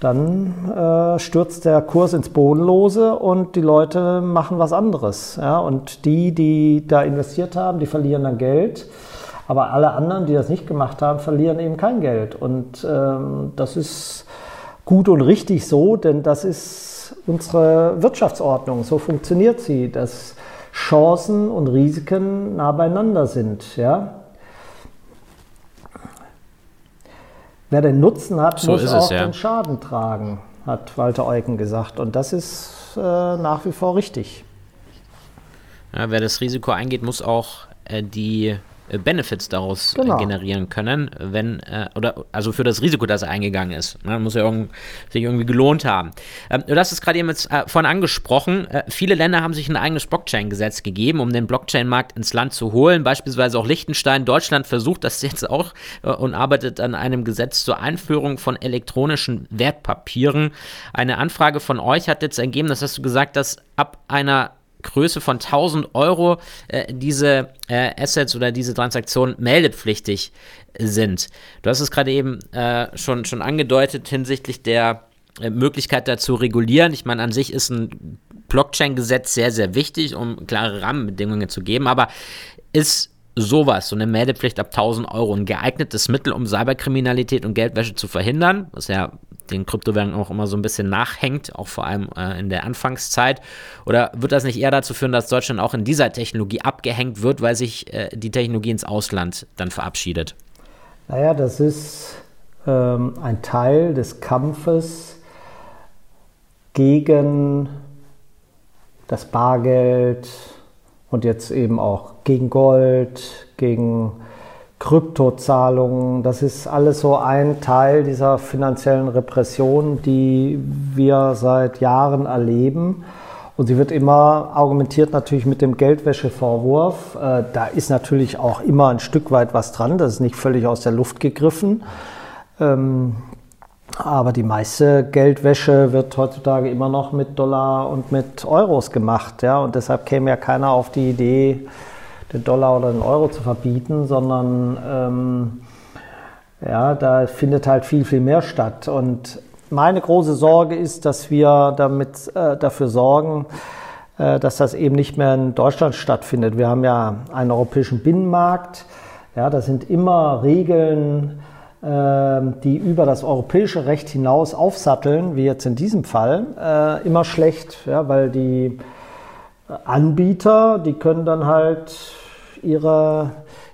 dann äh, stürzt der Kurs ins Bodenlose und die Leute machen was anderes. Ja? Und die, die da investiert haben, die verlieren dann Geld. Aber alle anderen, die das nicht gemacht haben, verlieren eben kein Geld. Und ähm, das ist gut und richtig so, denn das ist unsere Wirtschaftsordnung. So funktioniert sie, dass Chancen und Risiken nah beieinander sind. Ja? Wer den Nutzen hat, so muss auch es, ja. den Schaden tragen, hat Walter Eucken gesagt. Und das ist äh, nach wie vor richtig. Ja, wer das Risiko eingeht, muss auch äh, die Benefits daraus äh, genau. generieren können, wenn, äh, oder also für das Risiko, das er eingegangen ist. Ne, muss ja irgend, sich irgendwie gelohnt haben. Ähm, du hast es gerade eben jetzt äh, von angesprochen. Äh, viele Länder haben sich ein eigenes Blockchain-Gesetz gegeben, um den Blockchain-Markt ins Land zu holen. Beispielsweise auch Liechtenstein. Deutschland versucht das jetzt auch äh, und arbeitet an einem Gesetz zur Einführung von elektronischen Wertpapieren. Eine Anfrage von euch hat jetzt ergeben, das hast du gesagt, dass ab einer Größe von 1000 Euro äh, diese äh, Assets oder diese Transaktionen meldepflichtig sind. Du hast es gerade eben äh, schon, schon angedeutet hinsichtlich der äh, Möglichkeit dazu regulieren. Ich meine, an sich ist ein Blockchain-Gesetz sehr, sehr wichtig, um klare Rahmenbedingungen zu geben, aber ist sowas, so eine Meldepflicht ab 1000 Euro, ein geeignetes Mittel, um Cyberkriminalität und Geldwäsche zu verhindern, was ja den Kryptowährungen auch immer so ein bisschen nachhängt, auch vor allem äh, in der Anfangszeit? Oder wird das nicht eher dazu führen, dass Deutschland auch in dieser Technologie abgehängt wird, weil sich äh, die Technologie ins Ausland dann verabschiedet? Naja, das ist ähm, ein Teil des Kampfes gegen das Bargeld und jetzt eben auch gegen Gold, gegen Kryptozahlungen. Das ist alles so ein Teil dieser finanziellen Repression, die wir seit Jahren erleben. Und sie wird immer argumentiert natürlich mit dem Geldwäschevorwurf. Äh, da ist natürlich auch immer ein Stück weit was dran. Das ist nicht völlig aus der Luft gegriffen. Aber die meiste Geldwäsche wird heutzutage immer noch mit Dollar und mit Euros gemacht. Ja? Und deshalb käme ja keiner auf die Idee, den Dollar oder den Euro zu verbieten, sondern ähm, ja, da findet halt viel, viel mehr statt. Und meine große Sorge ist, dass wir damit äh, dafür sorgen, äh, dass das eben nicht mehr in Deutschland stattfindet. Wir haben ja einen europäischen Binnenmarkt. Ja, das sind immer Regeln, die über das europäische Recht hinaus aufsatteln, wie jetzt in diesem Fall, äh, immer schlecht, ja, weil die Anbieter, die können dann halt ihre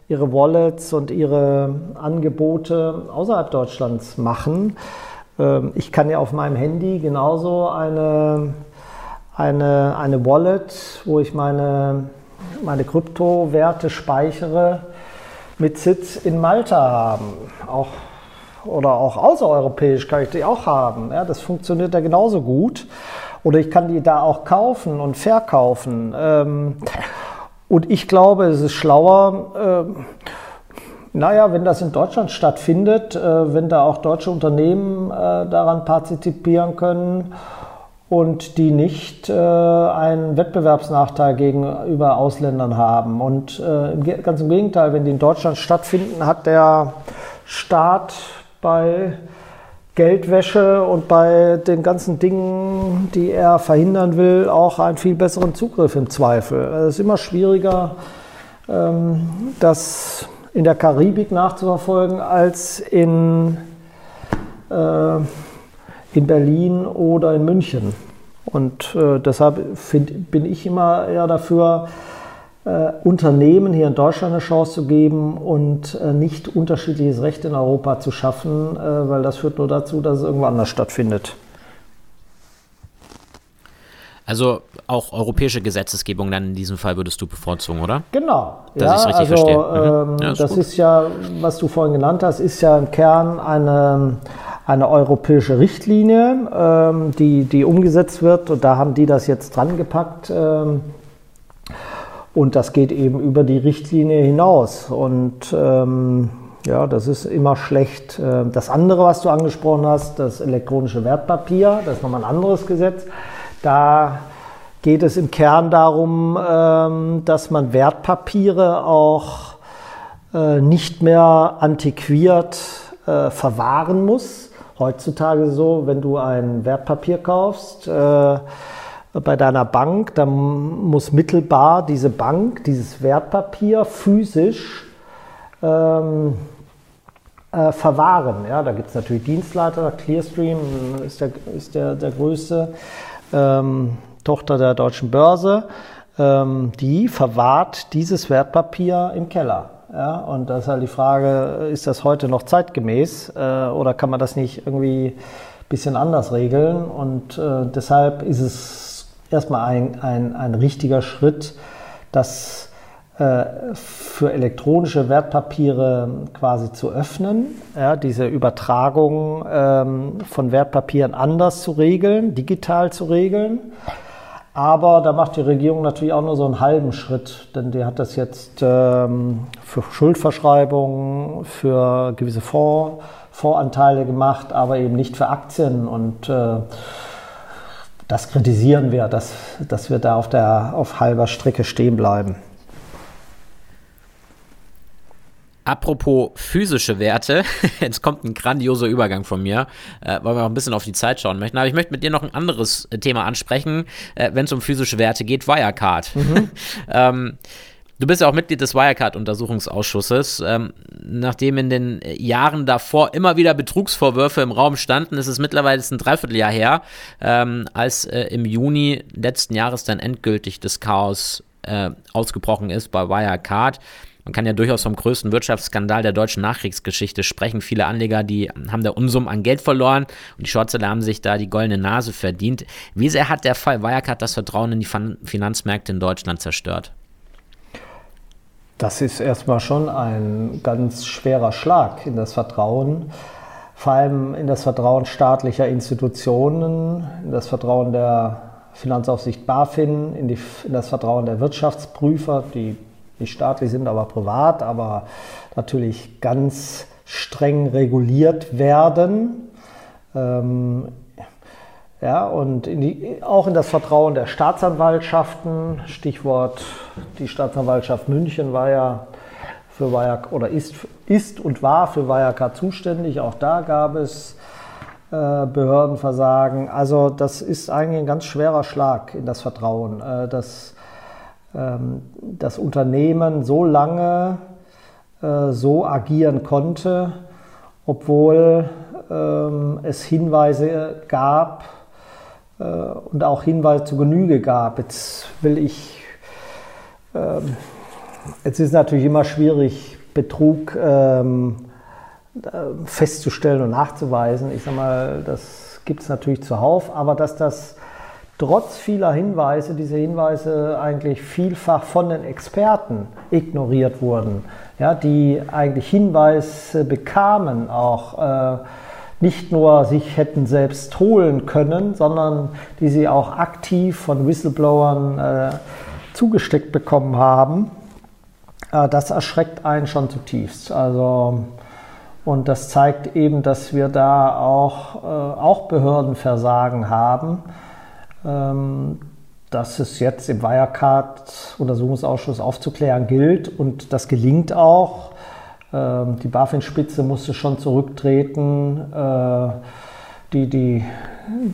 ihre Wallets und ihre Angebote außerhalb Deutschlands machen. Ähm, ich kann ja auf meinem Handy genauso eine, eine, eine Wallet, wo ich meine, meine Kryptowerte speichere, mit Sitz in Malta haben. Auch, oder auch außereuropäisch kann ich die auch haben. Ja, das funktioniert ja genauso gut. Oder ich kann die da auch kaufen und verkaufen. Ähm, und ich glaube, es ist schlauer, äh, naja, wenn das in Deutschland stattfindet, äh, wenn da auch deutsche Unternehmen äh, daran partizipieren können und die nicht äh, einen Wettbewerbsnachteil gegenüber Ausländern haben. Und äh, ganz im Gegenteil, wenn die in Deutschland stattfinden, hat der Staat bei Geldwäsche und bei den ganzen Dingen, die er verhindern will, auch einen viel besseren Zugriff im Zweifel. Es ist immer schwieriger, ähm, das in der Karibik nachzuverfolgen als in, äh, in Berlin oder in München. Und äh, deshalb find, bin ich immer eher dafür, äh, Unternehmen hier in Deutschland eine Chance zu geben und äh, nicht unterschiedliches Recht in Europa zu schaffen, äh, weil das führt nur dazu, dass es irgendwo anders stattfindet. Also auch europäische Gesetzesgebung dann in diesem Fall würdest du bevorzugen, oder? Genau. Dass ja, ich es richtig also, verstehe. Mhm. Ähm, ja, ist das gut. ist ja, was du vorhin genannt hast, ist ja im Kern eine, eine europäische Richtlinie, ähm, die, die umgesetzt wird. Und da haben die das jetzt dran gepackt. Ähm, und das geht eben über die Richtlinie hinaus. Und ähm, ja, das ist immer schlecht. Äh, das andere, was du angesprochen hast, das elektronische Wertpapier, das ist nochmal ein anderes Gesetz. Da geht es im Kern darum, ähm, dass man Wertpapiere auch äh, nicht mehr antiquiert äh, verwahren muss. Heutzutage so, wenn du ein Wertpapier kaufst äh, bei deiner Bank, dann muss mittelbar diese Bank, dieses Wertpapier physisch ähm, äh, verwahren. Ja, da gibt es natürlich Dienstleiter, Clearstream ist der, ist der, der größte ähm, Tochter der deutschen Börse, ähm, die verwahrt dieses Wertpapier im Keller. Ja, und das ist halt die Frage, ist das heute noch zeitgemäß äh, oder kann man das nicht irgendwie ein bisschen anders regeln? Und äh, deshalb ist es erstmal ein, ein, ein richtiger Schritt, dass äh, für elektronische Wertpapiere quasi zu öffnen, ja, diese Übertragung ähm, von Wertpapieren anders zu regeln, digital zu regeln. Aber da macht die Regierung natürlich auch nur so einen halben Schritt, denn die hat das jetzt ähm, für Schuldverschreibungen, für gewisse Fonds, Fondsanteile gemacht, aber eben nicht für Aktien. Und äh, das kritisieren wir, dass, dass wir da auf, der, auf halber Strecke stehen bleiben. Apropos physische Werte, (laughs) jetzt kommt ein grandioser Übergang von mir, äh, weil wir auch ein bisschen auf die Zeit schauen möchten. Aber ich möchte mit dir noch ein anderes äh, Thema ansprechen, äh, wenn es um physische Werte geht, Wirecard. Mhm. (laughs) ähm, Du bist ja auch Mitglied des Wirecard-Untersuchungsausschusses. Ähm, nachdem in den Jahren davor immer wieder Betrugsvorwürfe im Raum standen, ist es mittlerweile ein Dreivierteljahr her, ähm, als äh, im Juni letzten Jahres dann endgültig das Chaos äh, ausgebrochen ist bei Wirecard man kann ja durchaus vom größten Wirtschaftsskandal der deutschen Nachkriegsgeschichte sprechen. Viele Anleger, die haben da Unsummen an Geld verloren und die Shortseller haben sich da die goldene Nase verdient. Wie sehr hat der Fall Wirecard das Vertrauen in die Finanzmärkte in Deutschland zerstört? Das ist erstmal schon ein ganz schwerer Schlag in das Vertrauen, vor allem in das Vertrauen staatlicher Institutionen, in das Vertrauen der Finanzaufsicht BaFin, in, die, in das Vertrauen der Wirtschaftsprüfer, die nicht staatlich sind, aber privat, aber natürlich ganz streng reguliert werden. Ähm, ja, und in die, auch in das Vertrauen der Staatsanwaltschaften, Stichwort die Staatsanwaltschaft München war ja für Wirecard oder ist, ist und war für Wirecard zuständig. Auch da gab es äh, Behördenversagen. Also das ist eigentlich ein ganz schwerer Schlag in das Vertrauen, äh, ähm, das Unternehmen so lange äh, so agieren konnte, obwohl ähm, es Hinweise gab, äh, und auch Hinweise zu Genüge gab. Jetzt will ich, ähm, jetzt ist natürlich immer schwierig, Betrug ähm, festzustellen und nachzuweisen. Ich sage mal, das gibt es natürlich zuhauf, aber dass das trotz vieler Hinweise, diese Hinweise eigentlich vielfach von den Experten ignoriert wurden, ja, die eigentlich Hinweise bekamen, auch äh, nicht nur sich hätten selbst holen können, sondern die sie auch aktiv von Whistleblowern äh, zugesteckt bekommen haben, äh, das erschreckt einen schon zutiefst. Also, und das zeigt eben, dass wir da auch, äh, auch Behördenversagen haben. Ähm, dass es jetzt im Wirecard-Untersuchungsausschuss aufzuklären gilt und das gelingt auch. Ähm, die BaFin-Spitze musste schon zurücktreten. Äh, die, die,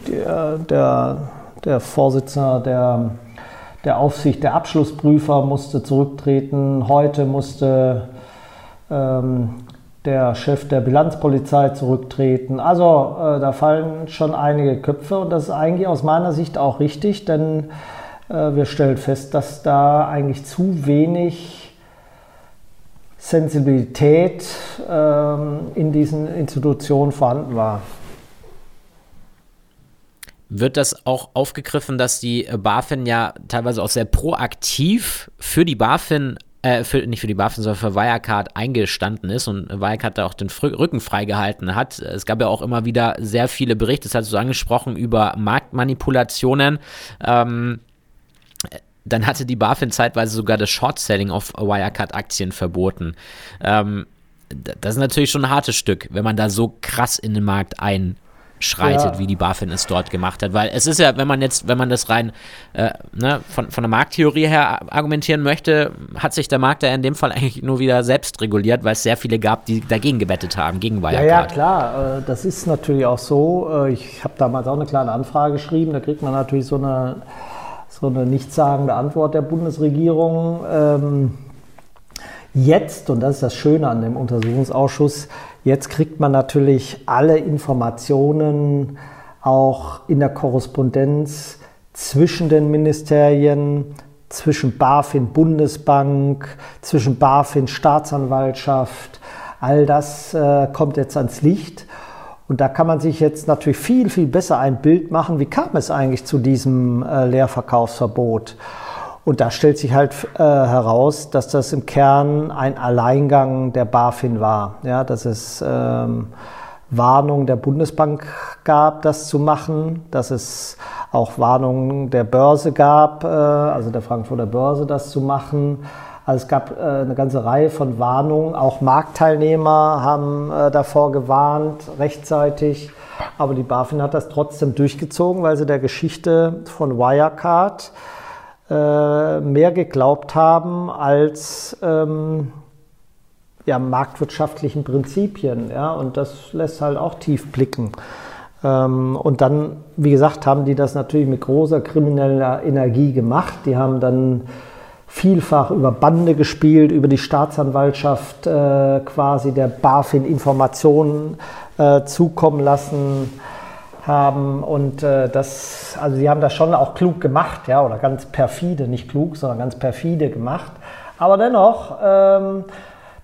der, der, der Vorsitzende der, der Aufsicht, der Abschlussprüfer musste zurücktreten. Heute musste ähm, der Chef der Bilanzpolizei zurücktreten. Also äh, da fallen schon einige Köpfe und das ist eigentlich aus meiner Sicht auch richtig, denn äh, wir stellen fest, dass da eigentlich zu wenig Sensibilität ähm, in diesen Institutionen vorhanden war. Wird das auch aufgegriffen, dass die BaFin ja teilweise auch sehr proaktiv für die BaFin äh, für, nicht für die BaFin, sondern für Wirecard eingestanden ist und Wirecard da auch den Rücken freigehalten hat. Es gab ja auch immer wieder sehr viele Berichte, das hat so angesprochen, über Marktmanipulationen. Ähm, dann hatte die BaFin zeitweise sogar das Short-Selling auf Wirecard-Aktien verboten. Ähm, das ist natürlich schon ein hartes Stück, wenn man da so krass in den Markt einschreitet, ja. wie die BaFin es dort gemacht hat. Weil es ist ja, wenn man jetzt, wenn man das rein äh, ne, von, von der Markttheorie her argumentieren möchte, hat sich der Markt ja in dem Fall eigentlich nur wieder selbst reguliert, weil es sehr viele gab, die dagegen gebettet haben, gegen Wirecard. Ja, ja, klar. Äh, das ist natürlich auch so. Äh, ich habe damals auch eine kleine Anfrage geschrieben. Da kriegt man natürlich so eine so eine nichtssagende Antwort der Bundesregierung. Ähm, jetzt, und das ist das Schöne an dem Untersuchungsausschuss, jetzt kriegt man natürlich alle Informationen auch in der Korrespondenz zwischen den Ministerien, zwischen BaFin Bundesbank, zwischen BaFin Staatsanwaltschaft. All das äh, kommt jetzt ans Licht. Und da kann man sich jetzt natürlich viel, viel besser ein Bild machen, wie kam es eigentlich zu diesem äh, Leerverkaufsverbot. Und da stellt sich halt äh, heraus, dass das im Kern ein Alleingang der BaFin war. Ja, dass es ähm, Warnungen der Bundesbank gab, das zu machen, dass es auch Warnungen der Börse gab, äh, also der Frankfurter Börse, das zu machen also es gab äh, eine ganze Reihe von Warnungen. Auch Marktteilnehmer haben äh, davor gewarnt, rechtzeitig. Aber die BaFin hat das trotzdem durchgezogen, weil sie der Geschichte von Wirecard äh, mehr geglaubt haben als ähm, ja, marktwirtschaftlichen Prinzipien. Ja? Und das lässt halt auch tief blicken. Ähm, und dann, wie gesagt, haben die das natürlich mit großer krimineller Energie gemacht. Die haben dann vielfach über Bande gespielt, über die Staatsanwaltschaft äh, quasi der BaFin Informationen äh, zukommen lassen haben und äh, das, also sie haben das schon auch klug gemacht, ja, oder ganz perfide, nicht klug, sondern ganz perfide gemacht. Aber dennoch ähm,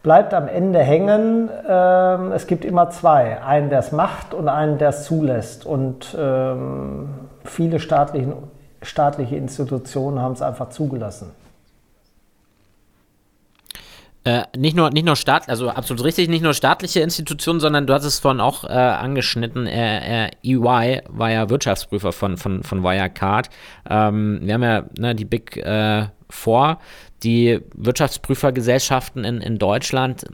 bleibt am Ende hängen, ähm, es gibt immer zwei. Einen, der es macht und einen, der es zulässt. Und ähm, viele staatliche Institutionen haben es einfach zugelassen. Äh, nicht nur, nicht nur Staat, also absolut richtig, nicht nur staatliche Institutionen, sondern du hast es vorhin auch äh, angeschnitten, äh, äh EY war ja Wirtschaftsprüfer von, von, von Wirecard. Ähm, wir haben ja ne, die Big äh, Four, die Wirtschaftsprüfergesellschaften in, in Deutschland.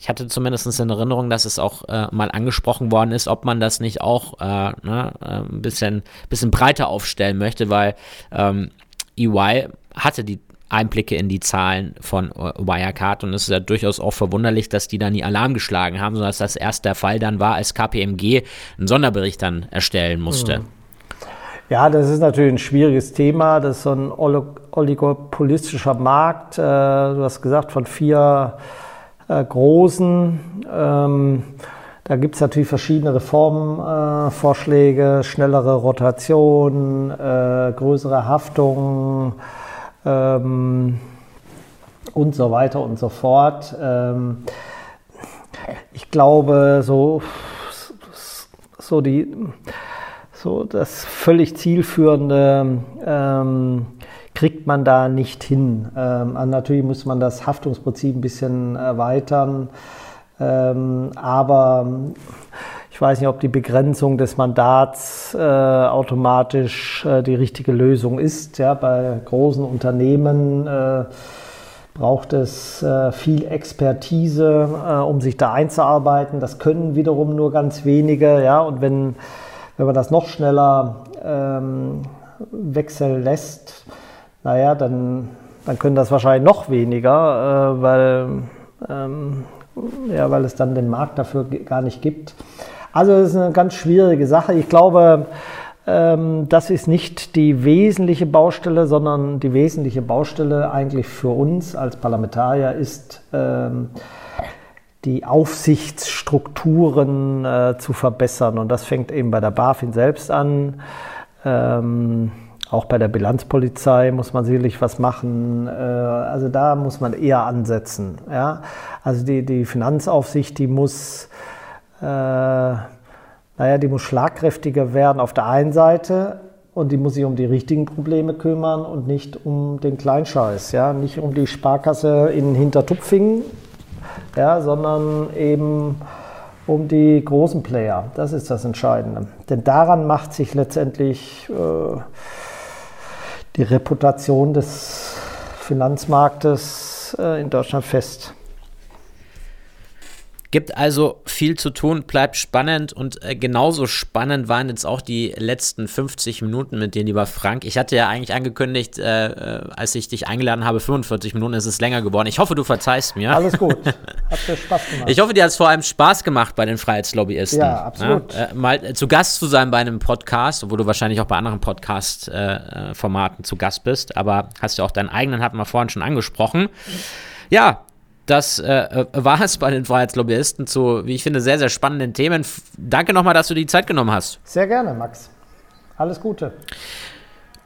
Ich hatte zumindest in Erinnerung, dass es auch äh, mal angesprochen worden ist, ob man das nicht auch ne, ein bisschen, bisschen breiter aufstellen möchte, weil ähm, EY hatte die Einblicke in die Zahlen von äh, Wirecard und es ist ja durchaus auch verwunderlich, dass die da nie Alarm geschlagen haben, sondern dass das erst der Fall dann war, als KPMG einen Sonderbericht dann erstellen musste. Mhm. Ja, das ist natürlich ein schwieriges Thema. Das ist so ein oligopolistischer Markt. Äh, du hast gesagt, von vier äh, großen. Ähm, da gibt es natürlich verschiedene Reformvorschläge, schnellere Rotation, größere Haftung ähm, und so weiter und so fort. Ähm, ich glaube, so, so, die, so das völlig zielführende ähm, kriegt man da nicht hin. Ähm, natürlich muss man das Haftungsprinzip ein bisschen erweitern, ähm, aber ich weiß nicht, ob die Begrenzung des Mandats äh, automatisch äh, die richtige Lösung ist. Ja, bei großen Unternehmen äh, braucht es äh, viel Expertise, äh, um sich da einzuarbeiten. Das können wiederum nur ganz wenige. Ja, und wenn, wenn man das noch schneller ähm, wechseln lässt, naja, dann, dann können das wahrscheinlich noch weniger, äh, weil, ähm, ja, weil es dann den Markt dafür gar nicht gibt. Also das ist eine ganz schwierige Sache. Ich glaube, ähm, das ist nicht die wesentliche Baustelle, sondern die wesentliche Baustelle eigentlich für uns als Parlamentarier ist, ähm, die Aufsichtsstrukturen äh, zu verbessern. Und das fängt eben bei der BaFin selbst an. Ähm, auch bei der Bilanzpolizei muss man sicherlich was machen. Äh, also da muss man eher ansetzen. Also die, Finanzaufsicht, die muss naja, die muss schlagkräftiger werden auf der einen Seite und die muss sich um die richtigen Probleme kümmern und nicht um den Kleinscheiß, ja, nicht um die Sparkasse in Hintertupfingen, ja, sondern eben um die großen Player. Das ist das Entscheidende. Denn daran macht sich letztendlich äh, die Reputation des Finanzmarktes äh, in Deutschland fest. Gibt also viel zu tun, bleibt spannend und äh, genauso spannend waren jetzt auch die letzten 50 Minuten mit dir, lieber Frank. Ich hatte ja eigentlich angekündigt, äh, äh als ich dich eingeladen habe, 45 Minuten ist es länger geworden. Ich hoffe, du verzeihst mir. Alles gut. (laughs) Hat dir Spaß gemacht. Ich hoffe, dir hat es vor allem Spaß gemacht bei den Freiheitslobbyisten. Ja, absolut. Ja? Äh, mal äh, zu Gast zu sein bei einem Podcast, obwohl du wahrscheinlich auch bei anderen Podcast-Formaten äh, zu Gast bist, aber hast ja auch deinen eigenen, hatten wir vorhin schon angesprochen. Ja, das äh, äh, war es bei den Freiheitslobbyisten zu, wie ich finde, sehr, sehr spannenden Themen. Danke nochmal, dass du die Zeit genommen hast. Sehr gerne, Max. Alles Gute.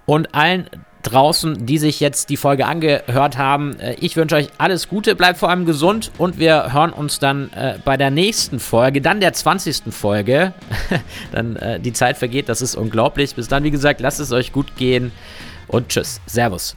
Und allen draußen, die sich jetzt die Folge angehört haben, äh, ich wünsche euch alles Gute, bleibt vor allem gesund und wir hören uns dann äh, bei der nächsten Folge, dann der 20. Folge. (laughs) dann äh, die Zeit vergeht, das ist unglaublich. Bis dann, wie gesagt, lasst es euch gut gehen und tschüss. Servus.